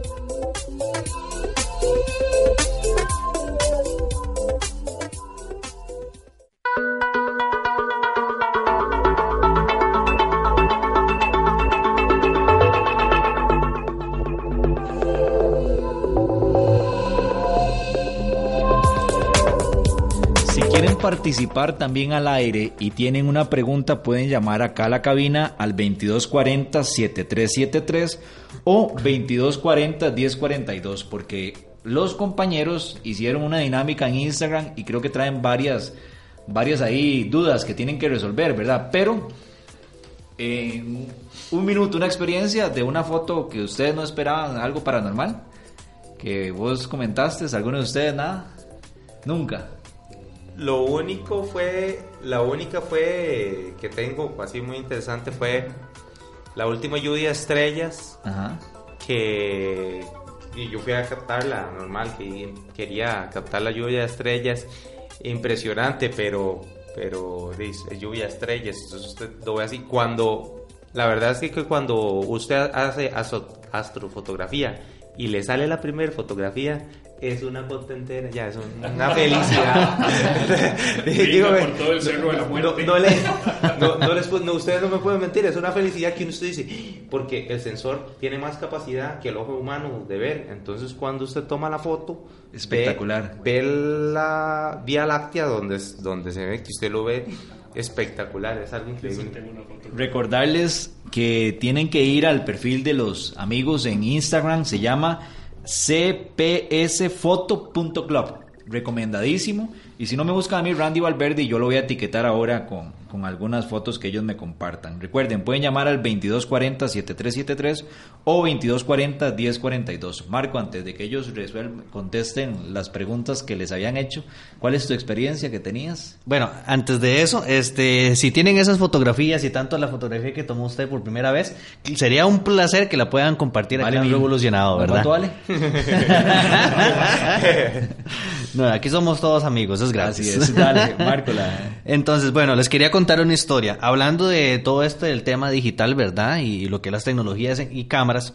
Participar también al aire y tienen una pregunta, pueden llamar acá a la cabina al 2240-7373 o 2240-1042, porque los compañeros hicieron una dinámica en Instagram y creo que traen varias, varias ahí dudas que tienen que resolver, ¿verdad? Pero en un minuto, una experiencia de una foto que ustedes no esperaban, algo paranormal, que vos comentaste, alguno de ustedes nada, nunca. Lo único fue, la única fue que tengo así muy interesante fue la última lluvia de estrellas Ajá. que y yo fui a captarla normal que quería captar la lluvia de estrellas impresionante pero pero dice lluvia de estrellas entonces usted lo ve así cuando la verdad es que, cuando usted hace astro- astrofotografía y le sale la primera fotografía es una contentera ya es una felicidad Brinca por todo el cerro de la no, muerte. no le- no- no les no, ustedes no me pueden mentir, es una felicidad que uno usted dice, porque el sensor tiene más capacidad que el ojo humano de ver. Entonces, cuando usted toma la foto, Espectacular. Ve, la Vía Láctea donde, es- donde se ve que usted lo ve espectacuar, es algo increíble. Recordarles que tienen que ir al perfil de los amigos en Instagram, se llama cpsfoto.club. Recomendadísimo. Y si no me buscan a mí, Randy Valverde, y yo lo voy a etiquetar ahora con, con algunas fotos que ellos me compartan. Recuerden, pueden llamar al 2240-7373 o 2240-1042. Marco, antes de que ellos resuelvan, contesten las preguntas que les habían hecho, ¿cuál es tu experiencia que tenías? Bueno, antes de eso, este, si tienen esas fotografías y tanto la fotografía que tomó usted por primera vez, sería un placer que la puedan compartir aquí en. Revolucionado, ¿verdad? ¿Cuánto vale? no, aquí somos todos amigos, es gratis. Así es, dale, Marco, la- Entonces, bueno, les quería contar una historia. Hablando de todo esto del tema digital, ¿verdad? Y lo que las tecnologías y cámaras,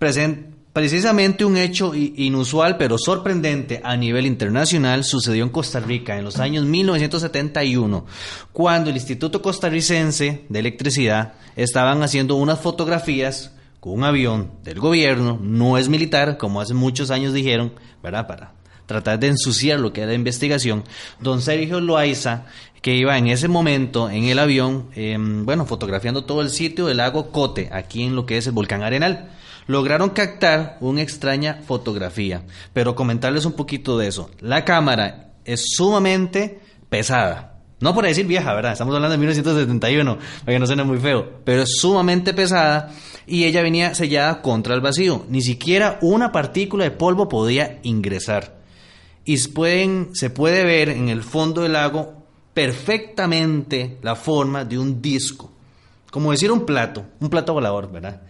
presen- precisamente un hecho inusual pero sorprendente a nivel internacional sucedió en Costa Rica en los años 1971, cuando el Instituto Costarricense de Electricidad estaban haciendo unas fotografías con un avión del gobierno, no es militar, como hace muchos años dijeron, ¿verdad? Para tratar de ensuciar lo que era la investigación. Don Sergio Loaiza, que iba en ese momento en el avión, em, bueno, fotografiando todo el sitio del lago Cote, aquí en lo que es el volcán Arenal. Lograron captar una extraña fotografía, pero comentarles un poquito de eso. La cámara es sumamente pesada. No por decir vieja, ¿verdad? Estamos hablando de 1971, para que no suene muy feo, pero es sumamente pesada y ella venía sellada contra el vacío. Ni siquiera una partícula de polvo podía ingresar y pueden, se puede ver en el fondo del lago perfectamente la forma de un disco, como decir un plato, un plato volador, ¿verdad?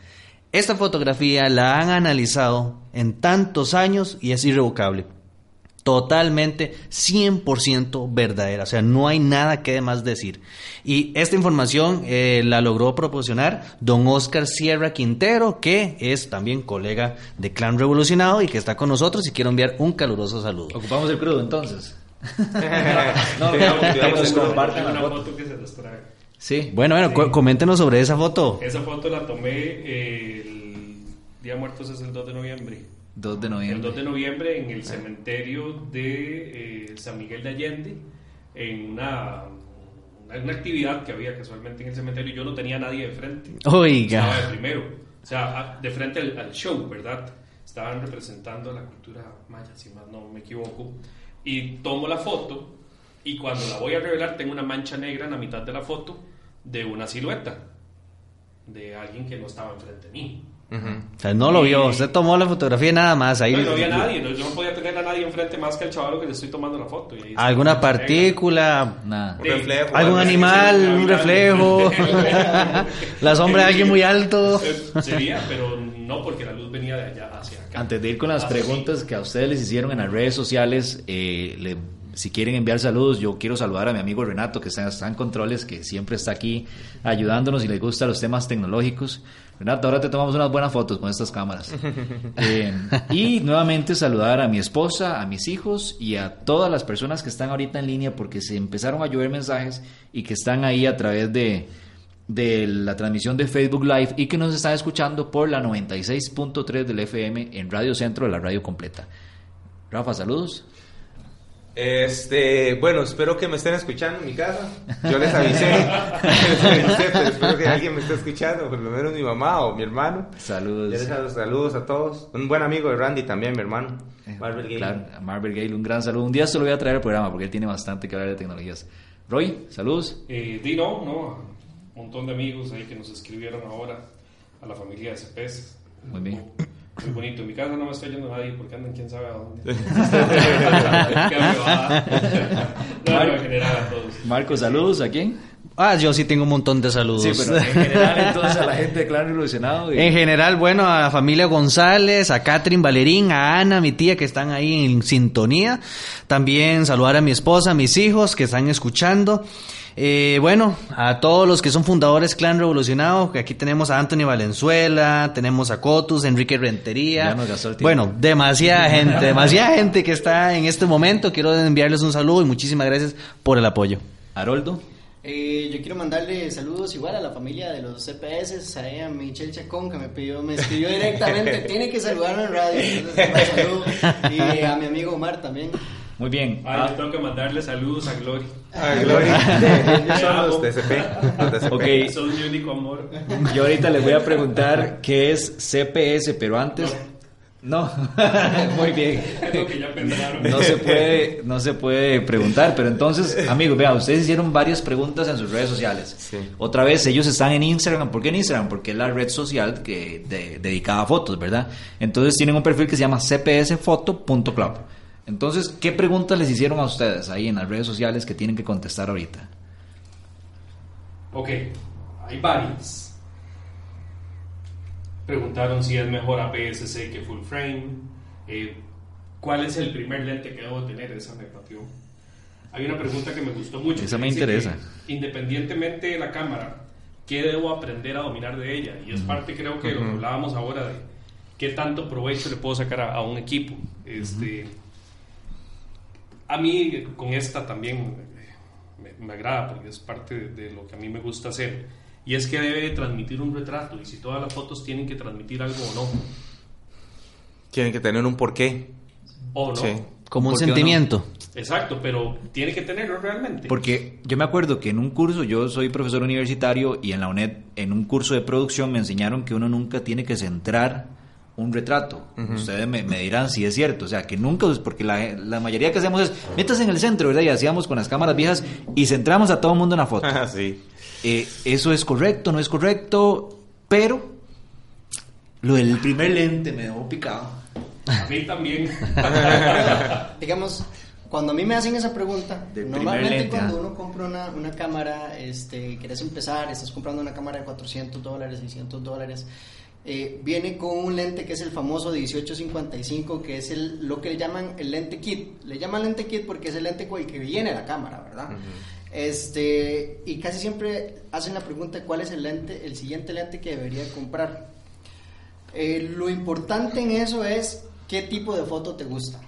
Esta fotografía la han analizado en tantos años y es irrevocable. Totalmente 100% verdadera, o sea, no hay nada que más decir. Y esta información eh, la logró proporcionar don Oscar Sierra Quintero, que es también colega de Clan Revolucionado y que está con nosotros y quiero enviar un caluroso saludo. Ocupamos el crudo entonces. No, trae. Sí. Bueno, bueno, coméntenos sobre esa foto. Esa foto la tomé el Día de Muertos es el 2 de noviembre. 2 de El 2 noviembre. de noviembre en el cementerio de eh, San Miguel de Allende, en una, una, actividad que había casualmente en el cementerio. Yo no tenía nadie de frente. Estaba Oiga. de primero. O sea, a- de frente al, al show, ¿verdad? Estaban representando la cultura maya, si más no me equivoco. Y tomo la foto y cuando la voy a revelar tengo una mancha negra en la mitad de la foto de una silueta de alguien que no estaba enfrente de mí. O sea, no lo vio, usted tomó la fotografía y nada más. Ahí No, no había nadie, no- yo no podía tener a nadie enfrente más que el chaval que le estoy tomando la foto. y alguna partícula, Nada. Un reflejo. algún animal, un reflejo, la sombra de alguien muy alto. Sería, pero no porque la luz venía de allá hacia acá. Antes de ir con las Hacia preguntas que a ustedes les hicieron en las redes sociales, eh, le- si quieren enviar saludos, yo quiero saludar a mi amigo Renato, que está, está en controles, que siempre está aquí ayudándonos y le gustan los temas tecnológicos. Renato, ahora te tomamos unas buenas fotos con estas cámaras. Eh, y nuevamente saludar a mi esposa, a mis hijos y a todas las personas que están ahorita en línea porque se empezaron a llover mensajes y que están ahí a través de, de la transmisión de Facebook Live y que nos están escuchando por la 96.3 del FM en Radio Centro de la radio completa. Rafa, saludos. Este, bueno, espero que me estén escuchando en mi casa. Yo les avisé, les avisé, pero espero que alguien me esté escuchando, por lo menos mi mamá o mi hermano. Saludos. Les dejo saludos a todos. Un buen amigo de Randy también, mi hermano. Marvel Gale. Claro, a Marvel Gale, un gran saludo. Un día se lo voy a traer al programa porque él tiene bastante que hablar de tecnologías. Roy, saludos. Eh, di no, no, un montón de amigos ahí que nos escribieron ahora, a la familia de CPS. Muy bien. Muy bonito. En mi casa no me está yendo nadie porque andan quién sabe a dónde. no, en general a todos. Marco, saludos. ¿A quién? Ah, yo sí tengo un montón de saludos. Sí, pero en general entonces a la gente de Clan Revolucionado. y- En general, bueno, a la familia González, a Catherine Valerín, a Ana, mi tía, que están ahí en sintonía. También saludar a mi esposa, a mis hijos que están escuchando. Eh, bueno, a todos los que son fundadores Clan Revolucionado, que aquí tenemos a Anthony Valenzuela, tenemos a Cotus, Enrique Rentería. Ya nos gastó el tiempo. Bueno, demasiada gente, demasiada gente que está en este momento. Quiero enviarles un saludo y muchísimas gracias por el apoyo. Haroldo. Eh, yo quiero mandarle saludos igual a la familia de los CPS, a Michelle Chacón que me pidió, me escribió directamente, tiene que saludarme en radio, entonces un saludo. y a mi amigo Omar también. Muy bien. Ah, Ah, yo tengo que mandarle saludos a Glory. Gloria. De- ellos son los TCP. Son mi único amor. yo ahorita les voy a preguntar qué es CPS, pero antes... No, muy bien. Que ya. No se puede, no se puede preguntar, pero entonces, amigos, vean, ustedes hicieron varias preguntas en sus redes sociales. Sí. Otra vez, ellos están en Instagram. ¿Por qué en Instagram? Porque es la red social que de- dedicada a fotos, ¿verdad? Entonces tienen un perfil que se llama cpsfoto.club. Entonces, ¿qué preguntas les hicieron a ustedes ahí en las redes sociales que tienen que contestar ahorita? Ok, hay varias. Preguntaron si es mejor APS-C que full frame. eh, ¿Cuál es el primer lente que debo tener? Esa me pateó. Hay una pregunta que me gustó mucho. Esa me interesa. Independientemente de la cámara, ¿qué debo aprender a dominar de ella? Y es parte, creo que, lo que hablábamos ahora de qué tanto provecho le puedo sacar a, a un equipo. Este, A mí, con esta también eh, me, me agrada porque es parte de, de lo que a mí me gusta hacer. Y es que debe transmitir un retrato. Y si todas las fotos tienen que transmitir algo o no. Tienen que tener un porqué. O no. Sí. Como un sentimiento. Exacto, pero tiene que tenerlo realmente. Porque yo me acuerdo que en un curso, yo soy profesor universitario y en la UNED, en un curso de producción me enseñaron que uno nunca tiene que centrar un retrato. Ustedes me, me dirán si es cierto, o sea, que nunca, pues, porque la, la mayoría que hacemos es, métase en el centro, ¿verdad? Y hacíamos con las cámaras viejas y centramos a todo el mundo en la foto. Ah, sí. Eh, eso es correcto, no es correcto, pero lo del primer lente me dejó picado. A mí también. Digamos, cuando a mí me hacen esa pregunta, Del normalmente lente, cuando ah. uno compra una, una cámara, este, quieres empezar, estás comprando una cámara de 400 dólares, 600 dólares, eh, viene con un lente que es el famoso 1855, que es el, lo que le llaman el lente kit. Le llaman lente kit porque es el lente con el que viene la cámara, ¿verdad? Este, y casi siempre hacen la pregunta cuál es el lente, el siguiente lente que debería comprar. Eh, lo importante en eso es qué tipo de foto te gusta.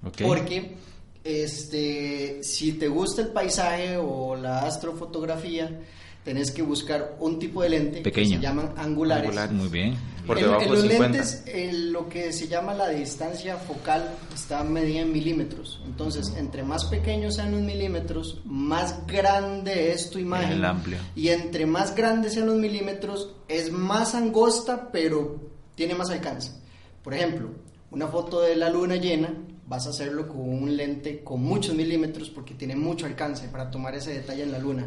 Porque este, si te gusta el paisaje o la astrofotografía, tenés que buscar un tipo de lente Pequeño. que se llaman angulares. Angulares. Muy bien. Por En- debajo en los 50. lentes, eh, lo que se llama la distancia focal está medida en milímetros. Entonces, entre más pequeños sean los milímetros, más grande es tu imagen. El amplio. Y entre más grandes sean los milímetros, es más angosta, pero tiene más alcance. Por ejemplo, una foto de la luna llena, vas a hacerlo con un lente con muchos milímetros porque tiene mucho alcance para tomar ese detalle en la luna.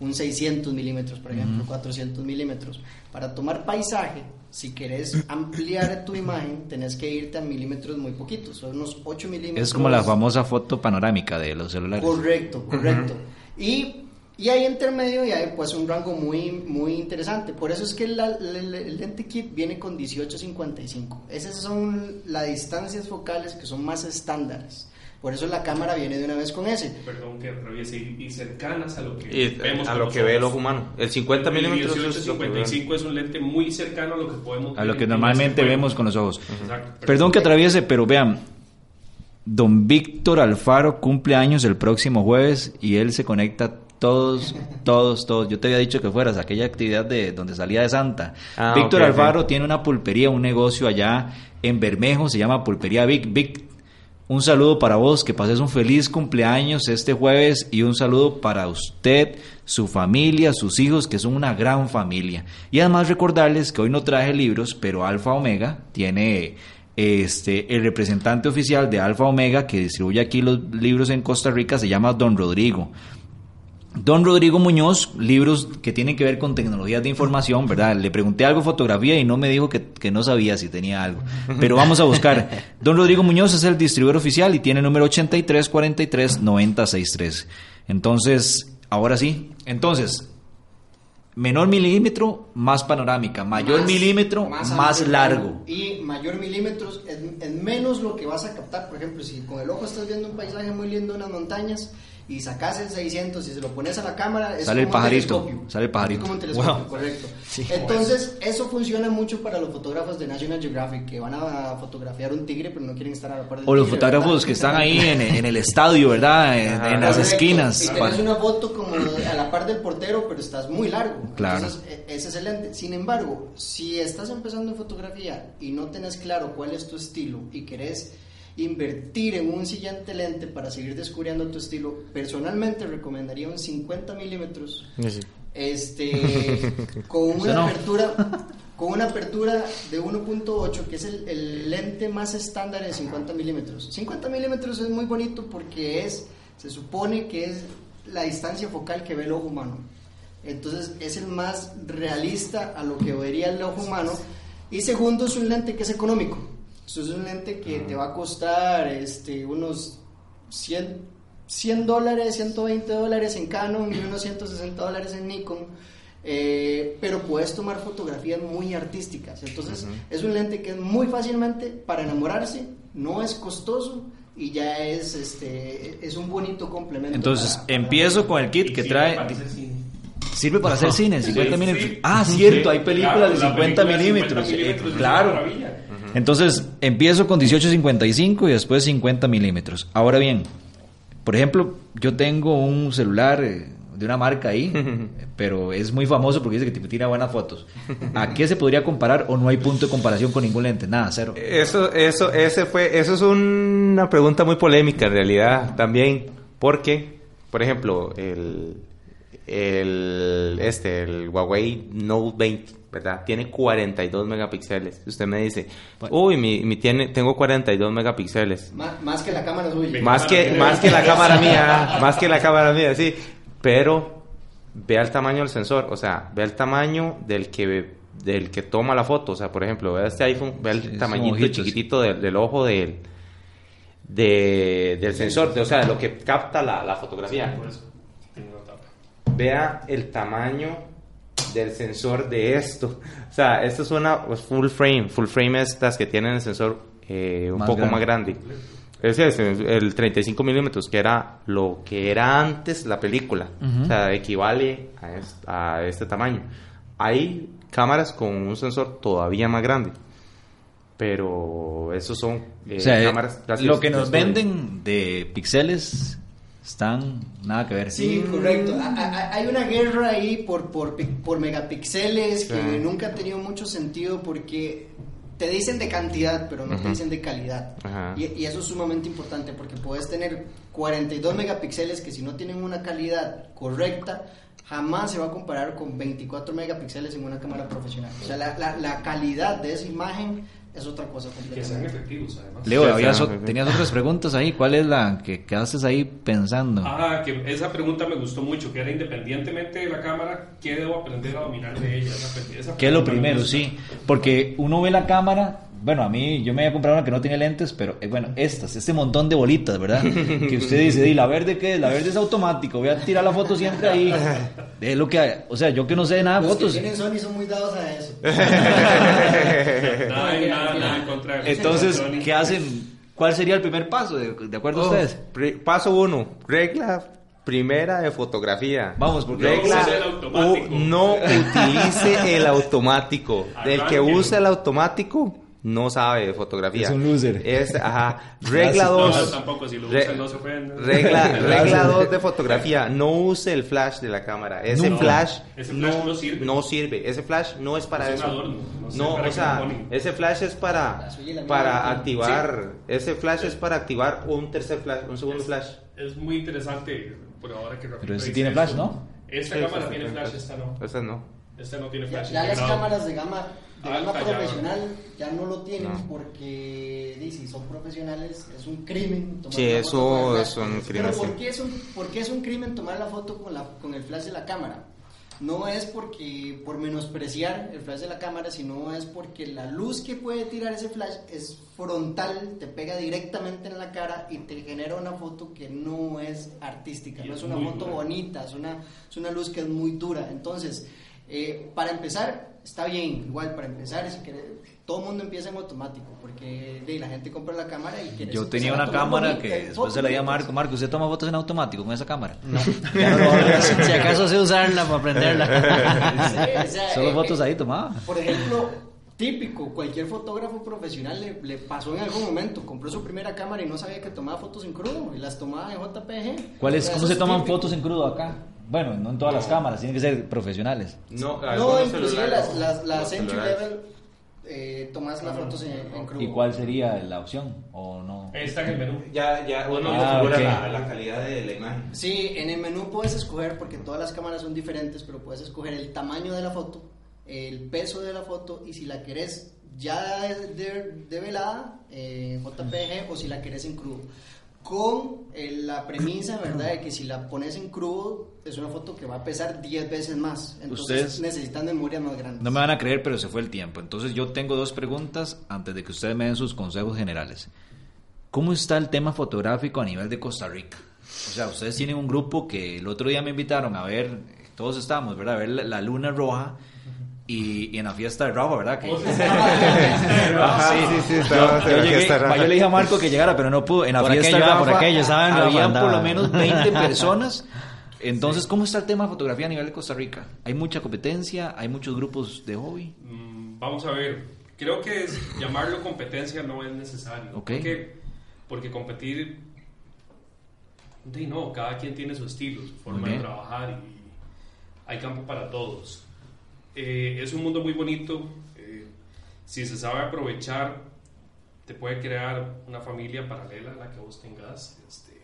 Un 600 milímetros, por ejemplo, 400 milímetros. Para tomar paisaje, si querés ampliar tu imagen, tenés que irte a milímetros muy poquitos, son unos 8 milímetros. Es como la famosa foto panorámica de los celulares. Correcto, correcto. Y, y ahí entre medio y hay pues un rango muy, muy interesante. Por eso es que la- la- la- el lente kit viene con 1855. Esas son las distancias focales que son más estándares. Por eso la cámara viene de una vez con ese. Perdón que atraviese y, cercanas a lo que Y vemos a lo que ve el ojo humano. El 50 El milímetros que 1855 es un lente muy cercano a lo que podemos A lo que en normalmente vemos con los ojos. Exacto. Perdón que atraviese, pero vean, don Víctor Alfaro cumple años el próximo jueves y él se conecta todos, todos, todos. Yo te había dicho que fueras a aquella actividad de donde salía de Santa. Ah, Víctor Alfaro tiene una pulpería, un negocio allá en Bermejo, se llama Pulpería Vic. Vic, Un saludo para vos, que pases un feliz cumpleaños este jueves y un saludo para usted, su familia, sus hijos, que son una gran familia. Y además recordarles que hoy no traje libros, pero Alfa Omega tiene este el representante oficial de Alfa Omega que distribuye aquí los libros en Costa Rica se llama Don Rodrigo. Don Rodrigo Muñoz, libros que tienen que ver con tecnologías de información, ¿verdad? Le pregunté algo fotografía y no me dijo que, que, no sabía si tenía algo. Pero vamos a buscar. Don Rodrigo Muñoz es el distribuidor oficial y tiene número 8343-963. Entonces, ahora sí. Entonces, menor milímetro, más panorámica. Mayor Más- milímetro, más, largo. Y mayor milímetros es, es menos lo que vas a captar. Por ejemplo, si con el ojo estás viendo un paisaje muy lindo, unas montañas, y sacas el 600 y se lo pones a la cámara, es Sale el como un pajarito, sale el pajarito. Como un telescopio, Wow. correcto. Entonces, eso funciona mucho para los fotógrafos de National Geographic que van a fotografiar un tigre, pero no quieren estar a la par del O los tigre, fotógrafos ¿verdad? que están ahí en, en el estadio, ¿verdad? En, en las Correcto. esquinas. Y para- tenés una foto como a la par del portero, pero estás muy largo. Claro. Entonces, e- es excelente. Sin embargo, si estás empezando en fotografía y no tenés claro cuál es tu estilo y querés invertir en un siguiente lente para seguir descubriendo tu estilo, personalmente recomendaría un 50 milímetros. Este, con una no. apertura con una apertura de 1.8 que es el, el lente más estándar de 50 milímetros. 50 milímetros es muy bonito porque es se supone que es la distancia focal que ve el ojo humano. Entonces es el más realista a lo que vería el ojo humano. Y segundo es un lente que es económico Eso es un lente que te va a costar este, unos 100 100 dólares, 120 dólares en Canon y unos 160 dólares en Nikon. eh, pero puedes tomar fotografías muy artísticas. Entonces, es un lente que es muy fácilmente para enamorarse, no es costoso y ya es este es un bonito complemento. Entonces, para- para- empiezo con el kit que trae. para. Sirve para hacer cine, 50 Sí, milímetros. sí. Ah, cierto, hay Sí, películas claro, de la 50 película de milímetros. 50 eh, milímetros una claro. Entonces, empiezo con 18.55 y después 50 milímetros. Ahora bien, por ejemplo, yo tengo un celular eh, de una marca ahí, pero es muy famoso porque dice que te tira buenas fotos. ¿A qué se podría comparar o no hay punto de comparación con ningún lente? Nada, cero. Eso, eso, ese fue, eso es una pregunta muy polémica en realidad también, porque, por ejemplo, el, el, este, el Huawei Note 20, ¿verdad? Tiene 42 megapíxeles. Usted me dice, uy, mi, mi tiene, tengo 42 megapíxeles. Má- más que la cámara suya. Más que, más que la cámara mía, más que la cámara mía, sí. Pero vea el tamaño del sensor, o sea, vea el tamaño del que del que toma la foto, o sea, por ejemplo, vea este iPhone, vea el Sí, tamañito ojitos. chiquitito del, del ojo del de- del sensor, de- o sea, de lo que capta la, la fotografía. Por eso. Vea el tamaño del sensor de esto. O sea, esto es una pues, full frame. Full frame estas que tienen el sensor eh, un Más poco grande. más grande. Es el, el 35 milímetros, que era lo que era antes la película. O sea, equivale a, es- a este tamaño. Hay cámaras con un sensor todavía más grande. Pero esos son eh, o sea, cámaras lo que nos de- venden de píxeles están nada que ver. Sí, correcto. A- a- Hay una guerra ahí por, por, pi- por megapíxeles que nunca ha tenido mucho sentido porque te dicen de cantidad, pero no te dicen de calidad. Y, y eso es sumamente importante porque puedes tener 42 megapíxeles que si no tienen una calidad correcta, jamás se va a comparar con 24 megapíxeles en una cámara profesional. O sea, la, la- la calidad de esa imagen es otra cosa Que sean completamente. efectivos, además. Leo, Sí, tenías otras preguntas ahí. ¿Cuál es la que quedaste ahí pensando? Ah, que esa pregunta me gustó mucho, que era independientemente de la cámara, ¿qué debo aprender a dominar de ella? Esa, esa ¿Qué es lo primero? Sí, porque uno ve la cámara, bueno, a mí yo me había comprado una que no tiene lentes, pero eh, bueno, estas, este montón de bolitas, ¿verdad? Que usted dice, ¿y la verde qué es? La verde es automático, voy a tirar la foto siempre ahí. Es lo que, o sea, yo que no sé de nada de Los que fotos. tienen Sony son muy dados a eso. Nada, nada, nada en contra Entonces, Sony. ¿qué hacen? ¿Cuál sería el primer paso, de, de acuerdo a Oh, ustedes? pri- paso uno, regla primera de fotografía. Vamos, porque- regla No no utilice el automático. Arranque. El que usa el automático no sabe de fotografía. Es un loser. Es, ajá. Regla No, 2. tampoco, si lo Re- usan no. Regla, regla 2 de fotografía, no use el flash de la cámara. Ese Nunca. flash, Ese flash no sirve. no sirve. Ese flash no es para Es un eso. adorno, no No, para o sea, ese flash es para, para activar, ese flash es para activar un tercer flash, un segundo flash. Es muy interesante por ahora que Pero dice tiene flash, ¿no? Esta Sí, cámara tiene flash, sí. esta no. Ese no. Esta no tiene Ya, flash. ya las integrado. cámaras de gama, de gama Alta, ya. profesional ya no lo tienen No. porque si son profesionales es un crimen tomar Sí, una eso foto es flash. un crimen, Pero ¿por qué, es un, por qué es un crimen tomar la foto con, la, con el flash de la cámara? No es porque por menospreciar el flash de la cámara, sino es porque la luz que puede tirar ese flash es frontal, te pega directamente en la cara y te genera una foto que no es artística, Y no es es una foto dura. bonita, es una, es una luz que es muy dura. Entonces, eh, para empezar, está bien, igual para empezar, si querés, todo el mundo empieza en automático, porque de, la gente compra la cámara y quiere Yo tenía una cámara que después fotos se la di a. Marco. Marco, ¿usted toma fotos en automático con esa cámara? No. si acaso sé usarla para aprenderla. Sí, o sea, Solo eh, fotos eh, ahí tomaba. Por ejemplo, típico, cualquier fotógrafo profesional le, le pasó en algún momento, compró su primera cámara y no sabía que tomaba fotos en crudo y las tomaba en JPG. ¿Cuál es, O sea, ¿Cómo se toman típico. fotos en crudo acá? Bueno, no en todas las cámaras, tienen que ser profesionales. No, No, inclusive las, las, las entry celulares. level eh, tomas las fotos en, en crudo. ¿Y cuál sería la opción? ¿O no? Está en el menú. Ya, ya, uno Ah, configura ok. la, la calidad de la imagen. Sí, en el menú puedes escoger, porque todas las cámaras son diferentes, pero puedes escoger el tamaño de la foto, el peso de la foto y si la querés ya de, de- develada en JPG o si la querés en crudo. Con eh, la premisa, ¿verdad?, de que si la pones en crudo es una foto que va a pesar 10 veces más. Entonces Ustedes- necesitan memorias más grandes. No me van a creer, pero se fue el tiempo. Entonces yo tengo dos preguntas antes de que ustedes me den sus consejos generales. ¿Cómo está el tema fotográfico a nivel de Costa Rica? O sea, ustedes tienen un grupo que el otro día me invitaron a ver, todos estábamos, ¿verdad? A ver la, la luna roja y, y en la fiesta de Rafa, ¿verdad? Que, Ajá, sí, sí, sí, en yo, la llegué- fiesta Rafa. yo le dije a Marco que llegara, pero no pudo. En la Por fiesta aquello, de Rafa por aquello, ¿saben? Rafa habían por lo menos 20 personas. Entonces, ¿cómo está el tema de fotografía a nivel de Costa Rica? ¿Hay mucha competencia? ¿Hay muchos grupos de hobby? Mm, Vamos a ver. Creo que es- llamarlo competencia no es necesario. Ok. Porque, porque competir. no, cada quien tiene su estilo, su forma de trabajar y hay campo para todos. Eh, es un mundo muy bonito. eh, si se sabe aprovechar, te puede crear una familia paralela a la que vos tengas. Este,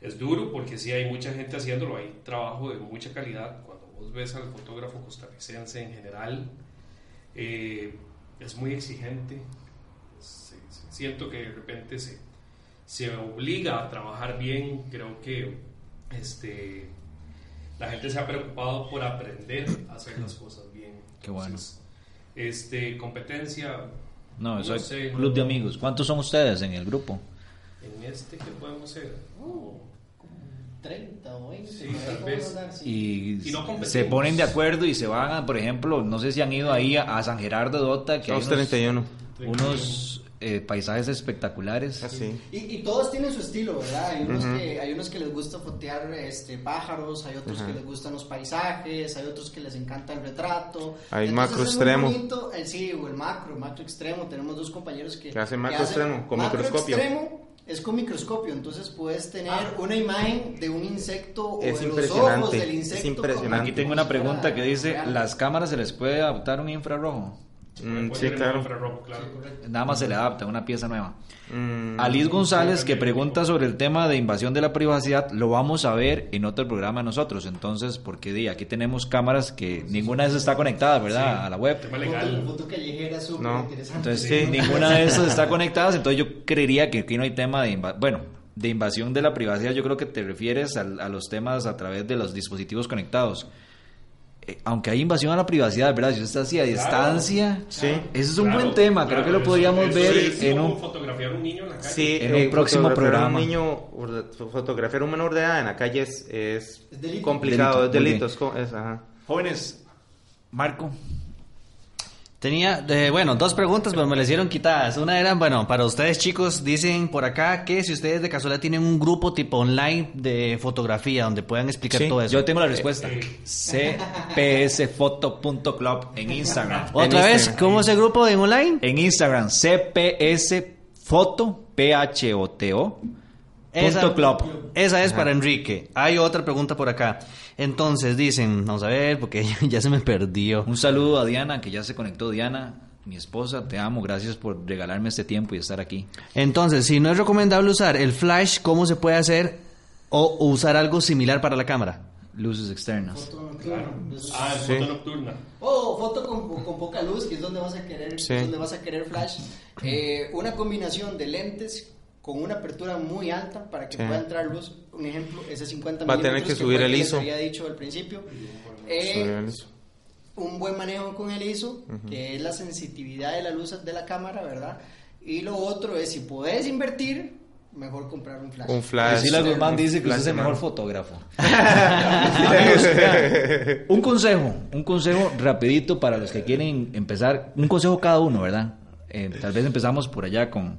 es duro porque sí hay mucha gente haciéndolo, hay trabajo de mucha calidad. Cuando vos ves al fotógrafo costarricense en general, eh, es muy exigente. Siento que de repente se, se obliga a trabajar bien. Creo que este, la gente se ha preocupado por aprender a hacer las cosas bien. Qué bueno. Entonces, este, competencia. No, No soy sé, club no. de amigos. ¿Cuántos son ustedes en el grupo? En este, ¿qué podemos hacer? Como 30 o 20. Sí, tal vez. dar, sí. Y, Y no se ponen de acuerdo y se van, a, por ejemplo, no sé si han ido ahí a, a San Gerardo de Dota, que hay Somos unos, 31. unos, eh, paisajes espectaculares. Así. Y, y todos tienen su estilo, ¿verdad? Hay unos, que, hay unos que les gusta fotear este, pájaros, hay otros que les gustan los paisajes, hay otros que les encanta el retrato. Hay Entonces macro extremo. bonito, el, sí, o el macro, macro extremo. Tenemos dos compañeros que, Que hacen macro extremo, con macro microscopio. extremo es con microscopio, entonces puedes tener una imagen de un insecto o Es de los impresionante, ojos del es insecto. impresionante. Aquí tengo una pregunta que dice. ¿las cámaras se les puede adaptar un infrarrojo? Mm, sí, claro. Nada más se le adapta, una pieza nueva. Mm, Alice González, que pregunta sobre el tema de invasión de la privacidad, lo vamos a ver en otro programa nosotros. Entonces, porque di, aquí tenemos cámaras que ninguna de esas está conectada, ¿verdad? A la web. Tema legal. foto No. interesante. Entonces, Sí. ninguna de esas está conectada. Entonces, yo creería que aquí no hay tema de invasión. Bueno, de invasión de la privacidad, yo creo que te refieres a, los temas a través de los dispositivos conectados. Eh, aunque hay invasión a la privacidad, ¿verdad? Si usted está así a distancia, Sí. ese es un Claro, buen tema. Creo claro, que lo eso- podemos eso ver es en un. fotografiar a un niño en la calle. Sí, En un eh, próximo programa. Un niño, fotografiar un menor de edad en la calle es, es Es delito. complicado, Delito, es delito. es- ajá. Jóvenes, Marco, Tenía, eh, bueno, dos preguntas, pero me las hicieron quitadas. Una era, bueno, para ustedes chicos, dicen por acá que si ustedes de casualidad tienen un grupo tipo online de fotografía donde puedan explicar Sí, todo eso. yo tengo la respuesta. cpsfoto.club en Instagram. Otra En vez, Instagram. ¿cómo es el grupo en online? En Instagram, cpsfoto, P-H-O-T-O, Esa- punto club. Esa es para Enrique. Hay otra pregunta por acá. Entonces dicen, vamos a ver, porque ya se me perdió. Un saludo a Diana, que ya se conectó. Diana, mi esposa, te amo. Gracias por regalarme este tiempo y estar aquí. Entonces, si no es recomendable usar el flash, ¿cómo se puede hacer o usar algo similar para la cámara? Luces externas. Foto nocturna. Ah, Sí. foto nocturna. O foto con, con poca luz, que es donde vas a querer, Sí. donde vas a querer flash. Eh, una combinación de lentes con una apertura muy alta para que Sí. pueda entrar luz. Un ejemplo, ese 50 Va a tener milímetros que subir el ISO. había dicho al principio. Eh, un buen manejo con el ISO, que es la sensitividad de la luz de la cámara, ¿verdad? Y lo otro es, si puedes invertir, mejor comprar un flash. Un flash. Priscila Guzmán dice que usted es el mejor fotógrafo. Amigos, un consejo, un consejo rapidito para los que quieren empezar, un consejo cada uno, ¿verdad? Eh, tal vez empezamos por allá con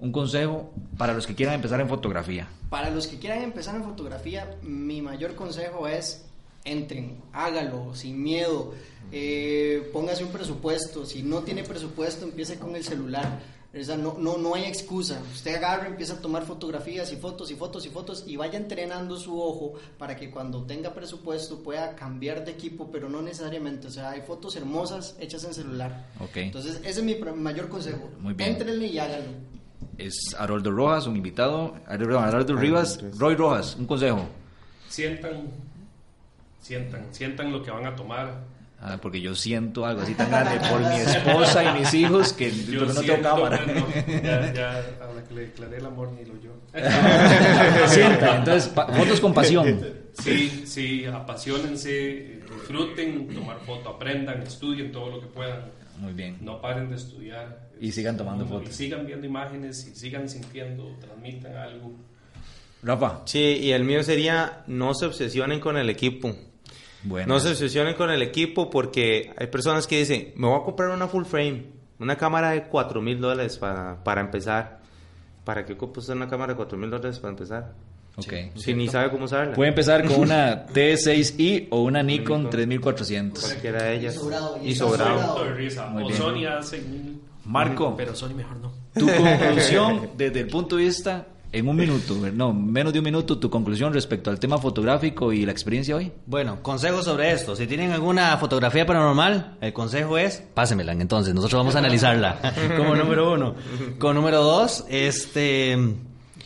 un consejo para los que quieran empezar en fotografía. Para los que quieran empezar en fotografía, mi mayor consejo es entren, hágalo sin miedo, eh, póngase un presupuesto. Si no tiene presupuesto, empiece con el celular. No, no, no hay excusa. Usted agarra, empieza a tomar fotografías y fotos y fotos y fotos y vaya entrenando su ojo para que cuando tenga presupuesto pueda cambiar de equipo, pero no necesariamente. O sea, hay fotos hermosas hechas en celular. Ok. Entonces, ese es mi mayor consejo. Muy bien. Entrenle y hágalo. Es Haroldo Rojas, un invitado. Haroldo Rivas, Roy Rojas, un consejo. Sientan, sientan, sientan lo que van a tomar. Ah, porque yo siento algo así tan grande por mi esposa y mis hijos que Yo no tengo cámara. bueno, ya, ya, a la que le declaré el amor ni lo yo. Sienta, entonces, fotos con pasión. Sí, sí, apasionense, disfruten, tomar foto, aprendan, estudien todo lo que puedan. Muy bien. No paren de estudiar. Y sigan tomando Y fotos. sigan viendo imágenes y sigan sintiendo, transmitan algo. Rafa, Sí, y el mío sería no se obsesionen con el equipo. bueno. No se obsesionen con el equipo porque hay personas que dicen, me voy a comprar una full frame, una cámara de 4 mil dólares para, para empezar. ¿Para qué ocupa usted una cámara de 4 mil dólares para empezar? Ok. Si ni sabe cómo usarla. Puede empezar con una T6i o una Nikon 3400. Cualquiera de ellas. Y sobrado, y o. Sony hace Marco, pero Sony mejor no. tu conclusión desde el punto de vista, en un minuto, no, menos de un minuto, tu conclusión respecto al tema fotográfico y la experiencia hoy. Bueno, consejos sobre esto. Si tienen alguna fotografía paranormal, el consejo es, pásenmela. Entonces, nosotros vamos a analizarla como número uno. Con número dos, este,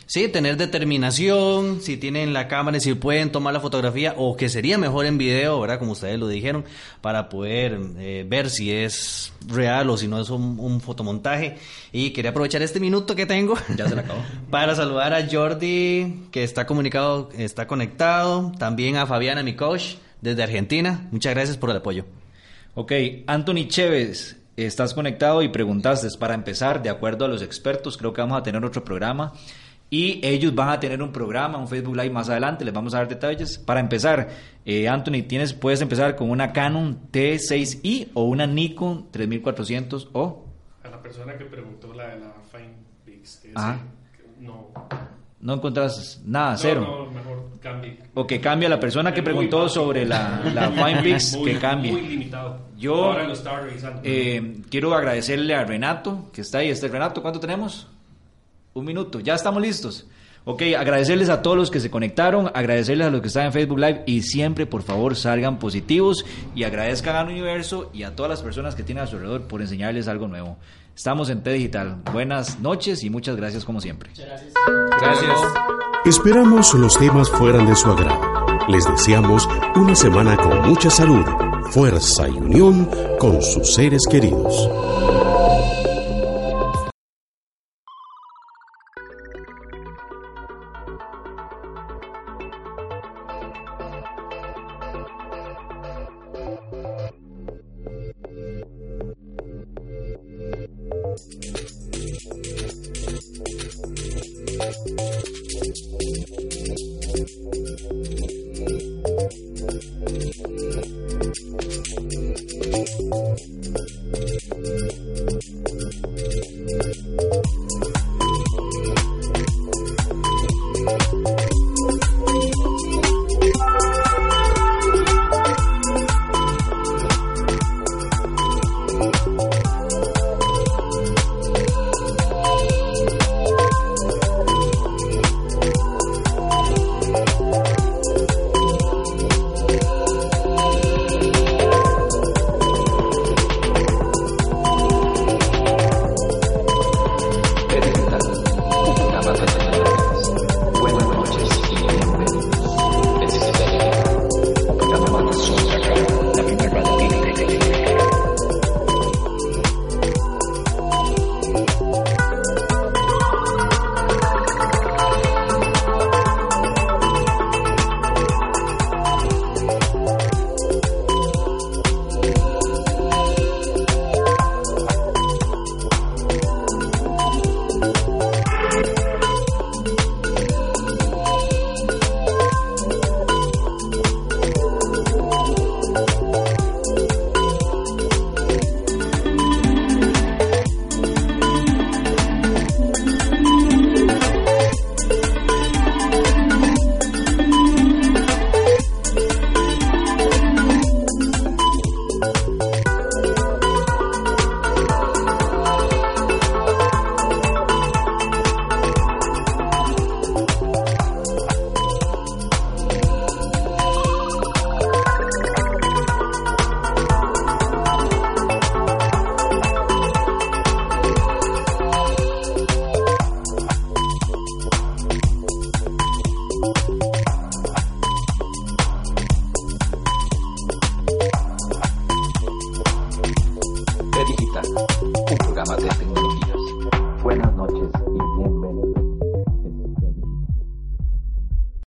sí, tener determinación. Si tienen la cámara y si pueden tomar la fotografía, o que sería mejor en video, ¿verdad? Como ustedes lo dijeron, para poder eh, ver si es real o si no es un, un fotomontaje. Y quería aprovechar este minuto que tengo. Ya se la acabó. Para saludar a Jordi, que está comunicado, está conectado. También a Fabiana, mi coach, desde Argentina. Muchas gracias por el apoyo. Ok, Anthony Chévez, estás conectado y preguntaste, para empezar, de acuerdo a los expertos, creo que vamos a tener otro programa y ellos van a tener un programa, un Facebook Live más adelante, les vamos a dar detalles. Para empezar, eh, Anthony, tienes, puedes empezar con una Canon T6i o una Nikon 3400 o... A la persona que preguntó la de la Fine Pix, ese, que no. No encontras nada, No, cero. No, mejor cambie. O que cambie la persona que Es muy preguntó sobre la, la Fine Pix, Muy- que cambie. Muy limitado. Yo- Ahora lo estaba revisando. Eh, quiero agradecerle a Renato, que está ahí. Este Renato, ¿cuánto tenemos? Un minuto, ya estamos listos. Ok, agradecerles a todos los que se conectaron, agradecerles a los que están en Facebook Live y siempre, por favor, salgan positivos y agradezcan al universo y a todas las personas que tienen a su alrededor por enseñarles algo nuevo. Estamos en T Digital. Buenas noches y muchas gracias como siempre. Gracias. Esperamos los temas fueran de su agrado. Les deseamos una semana con mucha salud, fuerza y unión con sus seres queridos.